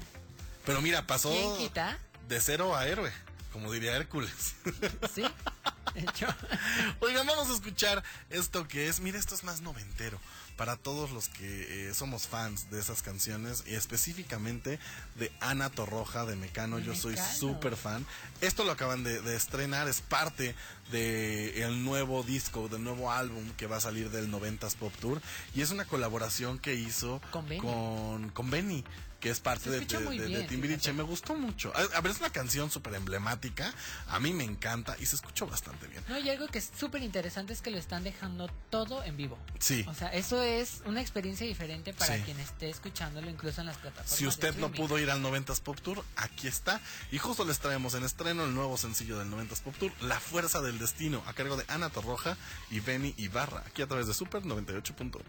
pero mira, pasó ¿Quién quita? de cero a héroe, como diría Hércules. Sí, hecho. Oigan, vamos a escuchar esto que es, mira, esto es más noventero. Para todos los que eh, somos fans de esas canciones y específicamente de Ana Torroja de Mecano, yo soy súper fan. Esto lo acaban de, de estrenar, es parte del el nuevo disco, del nuevo álbum que va a salir del 90s Pop Tour y es una colaboración que hizo Con Benny. con, con Benny, que es parte de, de- Timbiriche. Me gustó mucho. A, a ver, es una canción súper emblemática. A mí me encanta y se escuchó bastante bien. No, y algo que es súper interesante es que lo están dejando todo en vivo. Sí. O sea, eso es una experiencia diferente para Sí. quien esté escuchándolo incluso en las plataformas. Si usted no pudo ir al 90s Pop Tour, aquí está. Y justo les traemos en estreno el nuevo sencillo del 90s Pop Tour, La Fuerza del Destino, a cargo de Ana Torroja y Benny Ibarra, aquí a través de Super 98.1.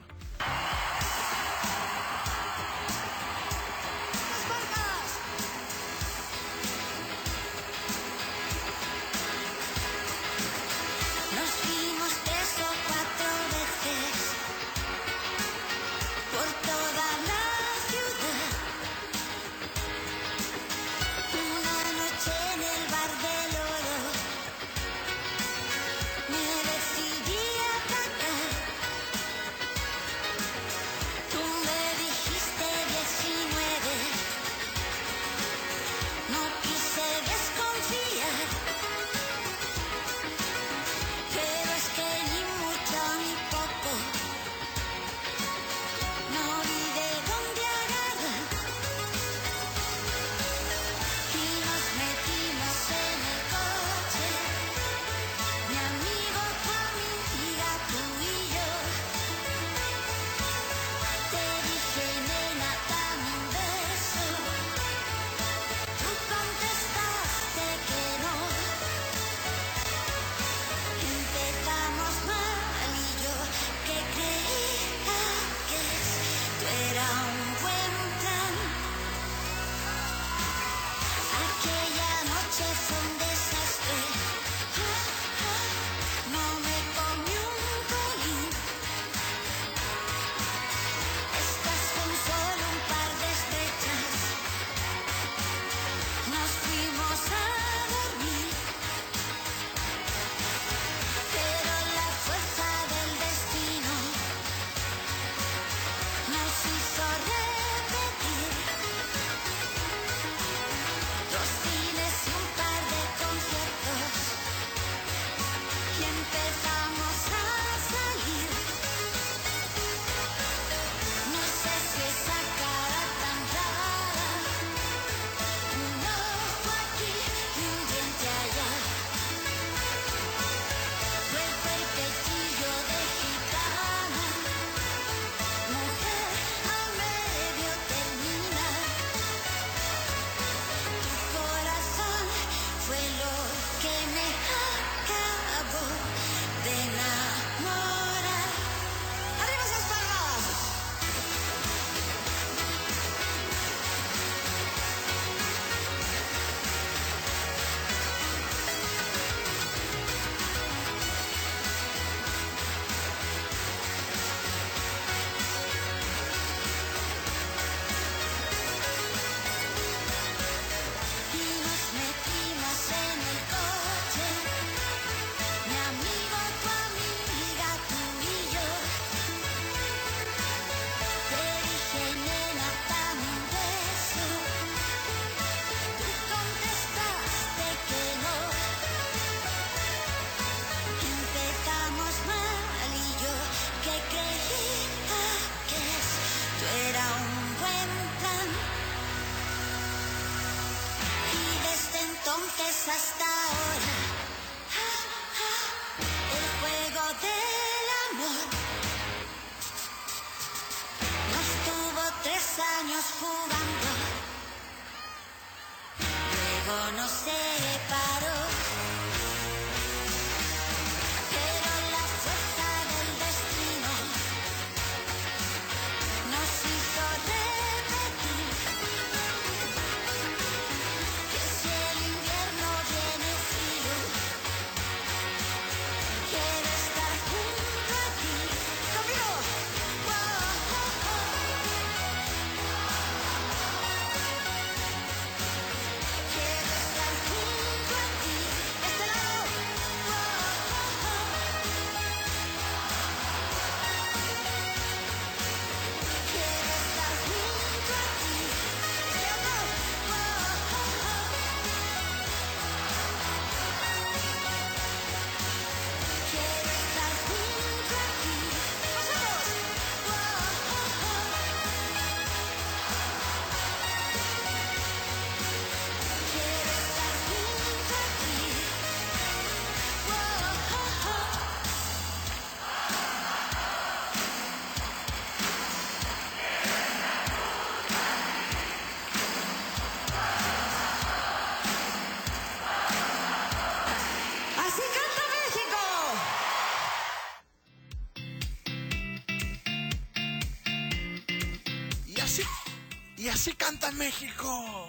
México.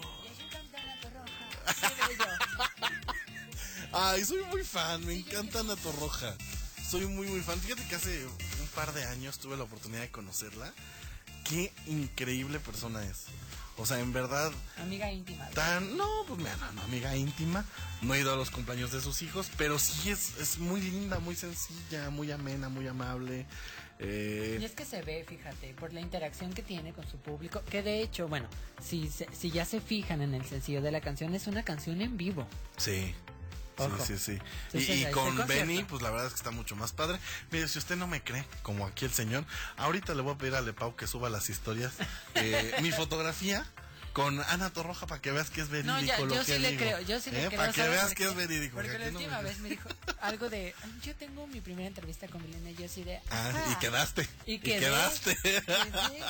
Ay, soy muy fan, me encanta Ana Torroja. Soy muy, muy fan. Fíjate que hace un par de años tuve la oportunidad de conocerla. Qué increíble persona es. O sea, en verdad, Amiga íntima. tan. No, pues mira, no, no, amiga íntima. No he ido a los cumpleaños de sus hijos, pero sí es, es muy linda, muy sencilla, muy amena, muy amable. Eh, Y es que se ve, fíjate, por la interacción que tiene con su público, que de hecho, bueno, si, si ya se fijan en el sencillo de la canción, es una canción en vivo. Sí. Ojo. Sí, sí, sí. Entonces, y, con. Benny, pues la verdad es que está mucho más padre. Mire, si usted no me cree, como aquí el señor, ahorita le voy a pedir a Lepau que suba las historias. eh, mi fotografía con Ana Torroja para que veas que es verídico No, ya, lo yo que sí le digo. creo, yo sí le Eh, creo. Para que ¿sabes veas que es verídico. Porque que la no última vez me dijo algo de, "Ay, yo tengo mi primera entrevista con Belén y yo así de... Ah, y quedaste. Y quedé. quedaste. Quedé.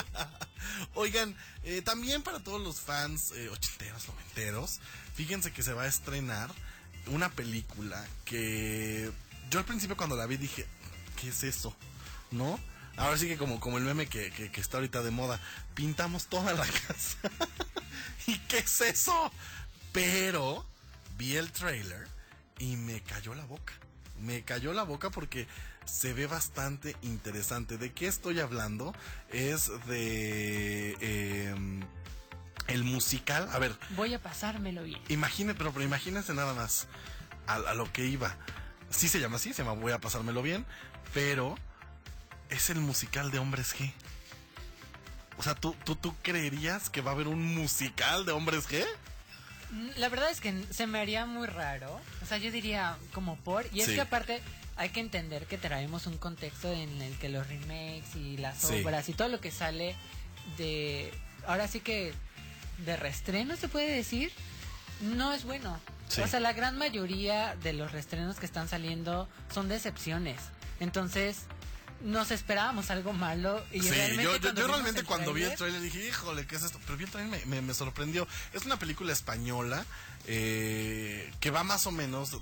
Oigan, eh, también para todos los fans eh, ochenteros, noventeros, fíjense que se va a estrenar una película que yo al principio cuando la vi dije, ¿qué es eso? ¿No? Ahora sí que como, como el meme que, que- que está ahorita de moda, pintamos toda la casa. ¿Y qué es eso? Pero vi el trailer y me cayó la boca. Me cayó la boca porque se ve bastante interesante. ¿De qué estoy hablando? Es de em, el musical. A ver, Voy a pasármelo bien. imagine, pero, pero imagínense nada más a, a lo que iba. Sí se llama así, se llama Voy a pasármelo bien, pero es el musical de Hombres G. O sea, ¿tú, tú, ¿tú creerías que va a haber un musical de Hombres G? Mm, La verdad es que se me haría muy raro. O sea, yo diría como por... Y es Sí. que aparte hay que entender que traemos un contexto en el que los remakes y las Sí. obras y todo lo que sale de... Ahora sí que de reestreno se puede decir, no es bueno. Sí. O sea, la gran mayoría de los reestrenos que están saliendo son decepciones. Entonces, nos esperábamos algo malo y Sí, realmente yo, yo- yo realmente cuando vi el trailer dije, híjole, ¿qué es esto? Pero vi el trailer me, me, me sorprendió. Es una película española eh, que va más o menos,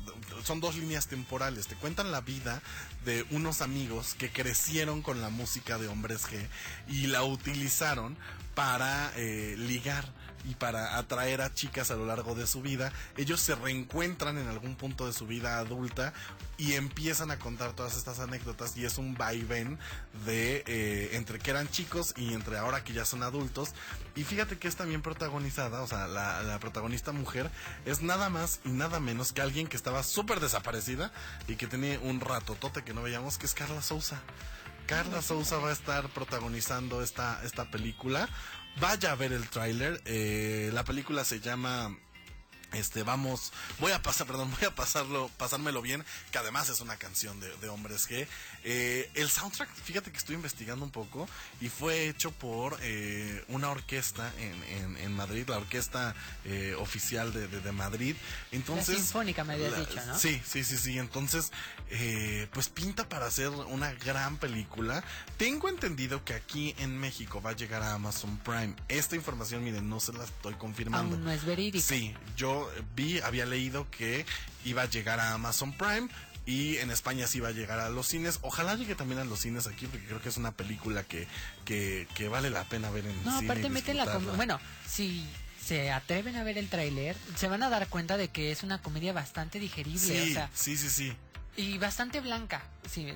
son dos líneas temporales. Te cuentan la vida de unos amigos que crecieron con la música de Hombres G y la utilizaron para eh, ligar y para atraer a chicas a lo largo de su vida. Ellos se reencuentran en algún punto de su vida adulta y empiezan a contar todas estas anécdotas y es un vaivén de eh, entre que eran chicos y entre ahora que ya son adultos. Y fíjate que es también protagonizada, o sea, la, la protagonista mujer es nada más y nada menos que alguien que estaba súper desaparecida y que tenía un ratotote que no veíamos, que es Carla Souza. Carla Souza va a estar protagonizando esta, esta película. Vaya a ver el tráiler. eh, la película se llama Este, vamos, voy a pasar, perdón, voy a pasarlo, pasármelo bien, que además es una canción de, de hombres G. Eh, el soundtrack, fíjate que estoy investigando un poco y fue hecho por eh, una orquesta en, en, en Madrid, la orquesta eh, oficial de, de, de Madrid. Entonces, la sinfónica me habías la- dicho, ¿no? Sí, sí, sí, sí. Entonces, eh, pues pinta para hacer una gran película. Tengo entendido que aquí en México va a llegar a Amazon Prime. Esta información, miren, no se la estoy confirmando. Aún no es verídico. Sí, yo vi, había leído que iba a llegar a Amazon Prime. Y en España sí va a llegar a los cines. Ojalá llegue también a los cines aquí, porque creo que es una película que, que, que vale la pena ver en No, cine. aparte y meten la... com- disfrutarla. Bueno, si se atreven a ver el tráiler, se van a dar cuenta de que es una comedia bastante digerible, Sí, o sea, sí, sí, sí. y bastante blanca. Sí,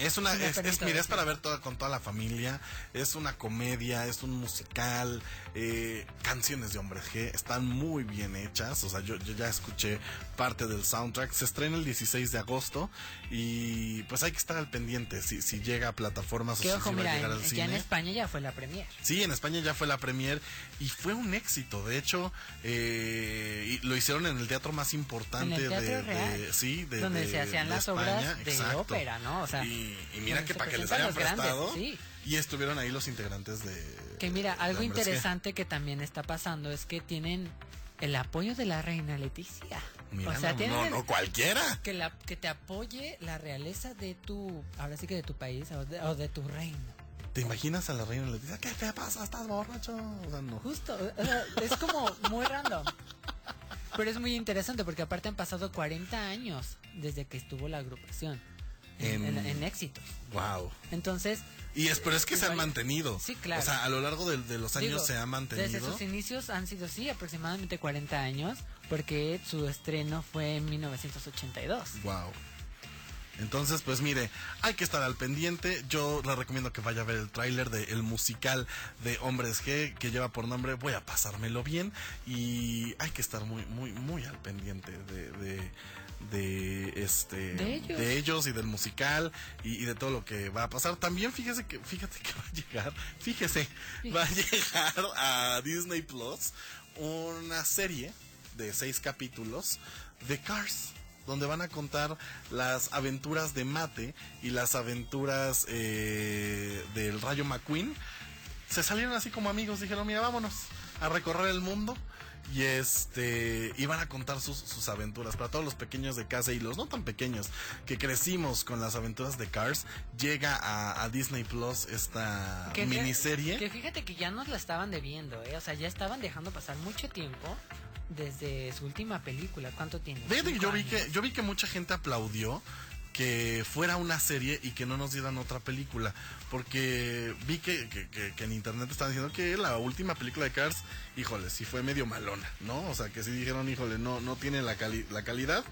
Es una, es, mira, es para ver toda, con toda la familia. Es una comedia, es un musical. eh, canciones de hombres G están muy bien hechas. O sea, yo, yo ya escuché parte del soundtrack. Se estrena el 16 de agosto y pues hay que estar al pendiente si, si llega a plataformas o si, ojo, si va a llegar en- al ya en. España ya fue la premier. Sí, en España ya fue la premier y fue un éxito. De hecho, eh, y lo hicieron en el teatro más importante En el Teatro de, sí, de, donde de- se hacían de las España, obras de exacto. ópera, ¿no? O sea, y, y mira que para que les hayan grandes, prestado sí. y estuvieron ahí los integrantes de Que mira, de algo interesante que también está pasando es que tienen el apoyo de la reina Leticia. Mira, o sea, no, no, cualquiera. que la que te apoye la realeza de tu, ahora sí que de tu país o de, o de tu reino. ¿Te imaginas a la reina y le dice, ¿qué te pasa? ¿Estás borracho? O sea, no. Justo, o sea, es como muy random. Pero es muy interesante porque aparte han pasado 40 años desde que estuvo la agrupación en, En- en- en éxitos. Wow. Entonces, Y es, pero es que se han mantenido. Sí, claro. O sea, a lo largo de, de los años digo, se han Desde mantenido. sus inicios han sido, sí, aproximadamente 40 años, porque su estreno fue en 1982. Wow. Entonces, pues mire, hay que estar al pendiente. Yo le recomiendo que vaya a ver el tráiler del musical de Hombres G que lleva por nombre Voy a pasármelo bien y hay que estar muy, muy, muy al pendiente de, de, de, este De ellos. de ellos y del musical y, y de todo lo que va a pasar. También fíjese que, fíjate que va a llegar, fíjese, va a llegar a Disney Plus una serie de seis capítulos de Cars donde van a contar las aventuras de Mate y las aventuras eh, del Rayo McQueen. Se salieron así como amigos, dijeron, mira, vámonos a recorrer el mundo. Y este, iban a contar sus, sus aventuras para todos los pequeños de casa y los no tan pequeños que crecimos con las aventuras de Cars. Llega a, a Disney Plus esta Que miniserie. Que fíjate que ya nos la estaban debiendo, ¿eh? O sea, ya estaban dejando pasar mucho tiempo desde su última película. ¿Cuánto tiene? Fíjate que Cinco yo vi que yo vi que mucha gente aplaudió que fuera una serie y que no nos dieran otra película. Porque vi que, que- que- que en internet estaban diciendo que la última película de Cars, híjole, sí fue medio malona, ¿no? O sea, que sí dijeron, híjole, no, no tiene la, cali- la calidad.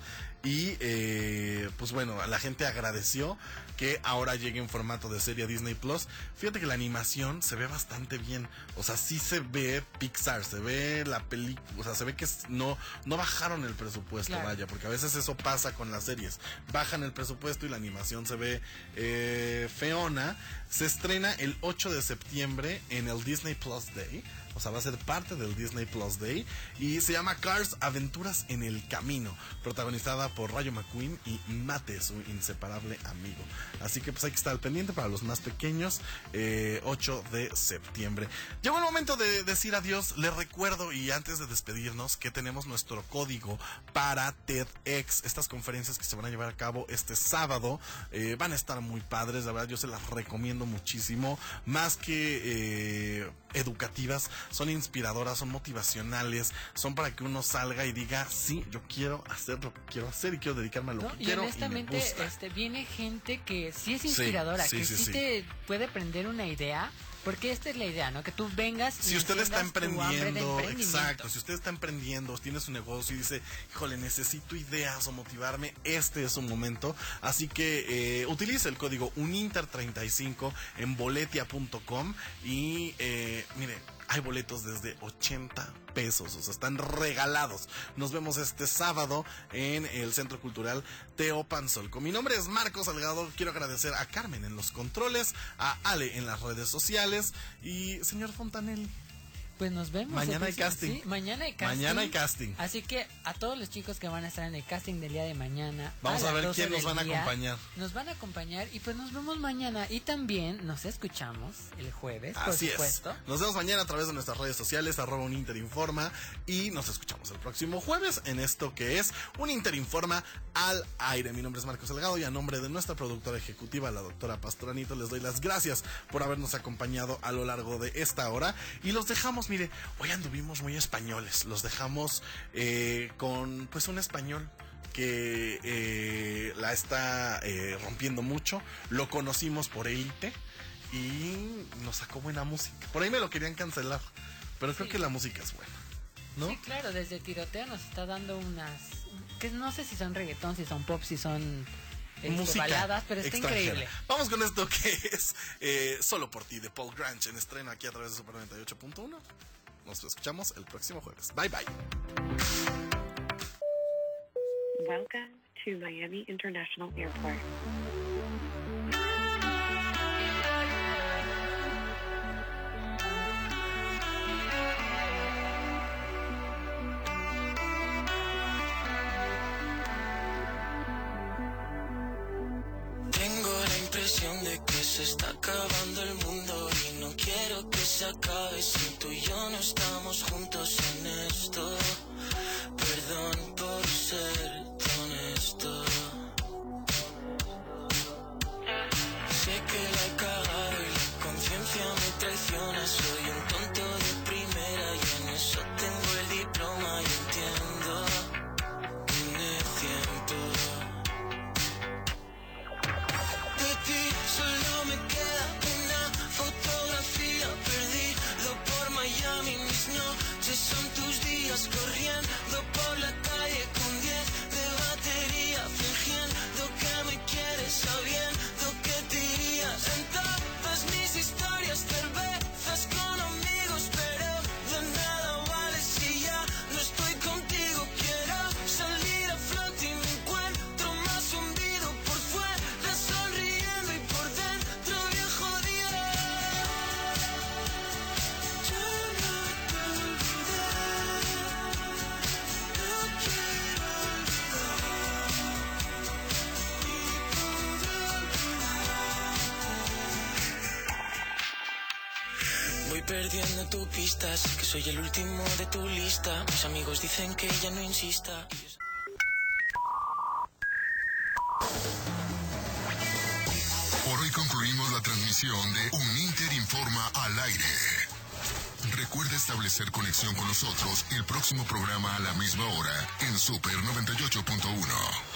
Y eh, pues bueno, la gente agradeció que ahora llegue en formato de serie a Disney Plus. Fíjate que la animación se ve bastante bien. O sea, sí se ve Pixar, se ve la película, o sea, se ve que no, no bajaron el presupuesto, Claro. vaya, porque a veces eso pasa con las series. Bajan el presupuesto y la animación se ve eh, feona. Se estrena el 8 de septiembre en el Disney Plus Day. O sea, va a ser parte del Disney Plus Day. Y se llama Cars Aventuras en el Camino. Protagonizada por Rayo McQueen y Mate, su inseparable amigo. Así que pues hay que estar pendiente para los más pequeños. eh, 8 de septiembre. Llegó el momento de decir adiós. Les recuerdo y antes de despedirnos que tenemos nuestro código para TEDx. Estas conferencias que se van a llevar a cabo este sábado eh, van a estar muy padres. La verdad yo se las recomiendo muchísimo. Más que eh, educativas, son inspiradoras, son motivacionales, son para que uno salga y diga, sí, yo quiero hacer lo que quiero hacer y quiero dedicarme a lo ¿no? que Y quiero. honestamente, y me gusta. este, viene gente que sí es inspiradora, sí, que sí, sí, sí. te puede prender una idea, porque esta es la idea, ¿no? Que tú vengas y Si usted está emprendiendo, exacto, si usted está emprendiendo, tiene su negocio y dice, híjole, necesito ideas o motivarme, este es su momento. Así que eh, utilice el código UNINTER35 en boletia.com y eh, mire, hay boletos desde 80 pesos, o sea, están regalados. Nos vemos este sábado en el Centro Cultural Teo Panzolco. Mi nombre es Marco Salgado, quiero agradecer a Carmen en los controles, a Ale en las redes sociales y señor Fontanelli. Pues nos vemos. Mañana hay casting. sí, mañana hay casting. Mañana hay casting. Así que a todos los chicos que van a estar en el casting del día de mañana. Vamos a ver 12 quién nos van a acompañar. Nos van a acompañar y pues nos vemos mañana. Y también nos escuchamos el jueves, por Así supuesto. es. Nos vemos mañana a través de nuestras redes sociales, arroba un Interinforma. Y nos escuchamos el próximo jueves en esto que es un Interinforma al aire. Mi nombre es Marcos Delgado y a nombre de nuestra productora ejecutiva, la doctora Pastoranito, les doy las gracias por habernos acompañado a lo largo de esta hora. Y los dejamos, mire, hoy anduvimos muy españoles. Los dejamos eh, con pues un español que eh, la está eh, rompiendo mucho. Lo conocimos por élite y nos sacó buena música. Por ahí me lo querían cancelar, pero creo Sí. que la música es buena. ¿No? Sí, claro, desde tiroteo nos está dando unas. que no sé si son reggaetón, si son pop, si son música baladas, pero está extranjera. increíble. Vamos con esto que es eh, Solo por ti de Paul Grange en estreno aquí a través de Super 98.1. Nos escuchamos el próximo jueves. Bye bye. Welcome to Miami International Airport. Que soy el último de tu lista. Mis amigos dicen que ya no insista. Por hoy concluimos la transmisión de Un Inter Informa al aire. Recuerda establecer conexión con nosotros el próximo programa a la misma hora en Super 98.1.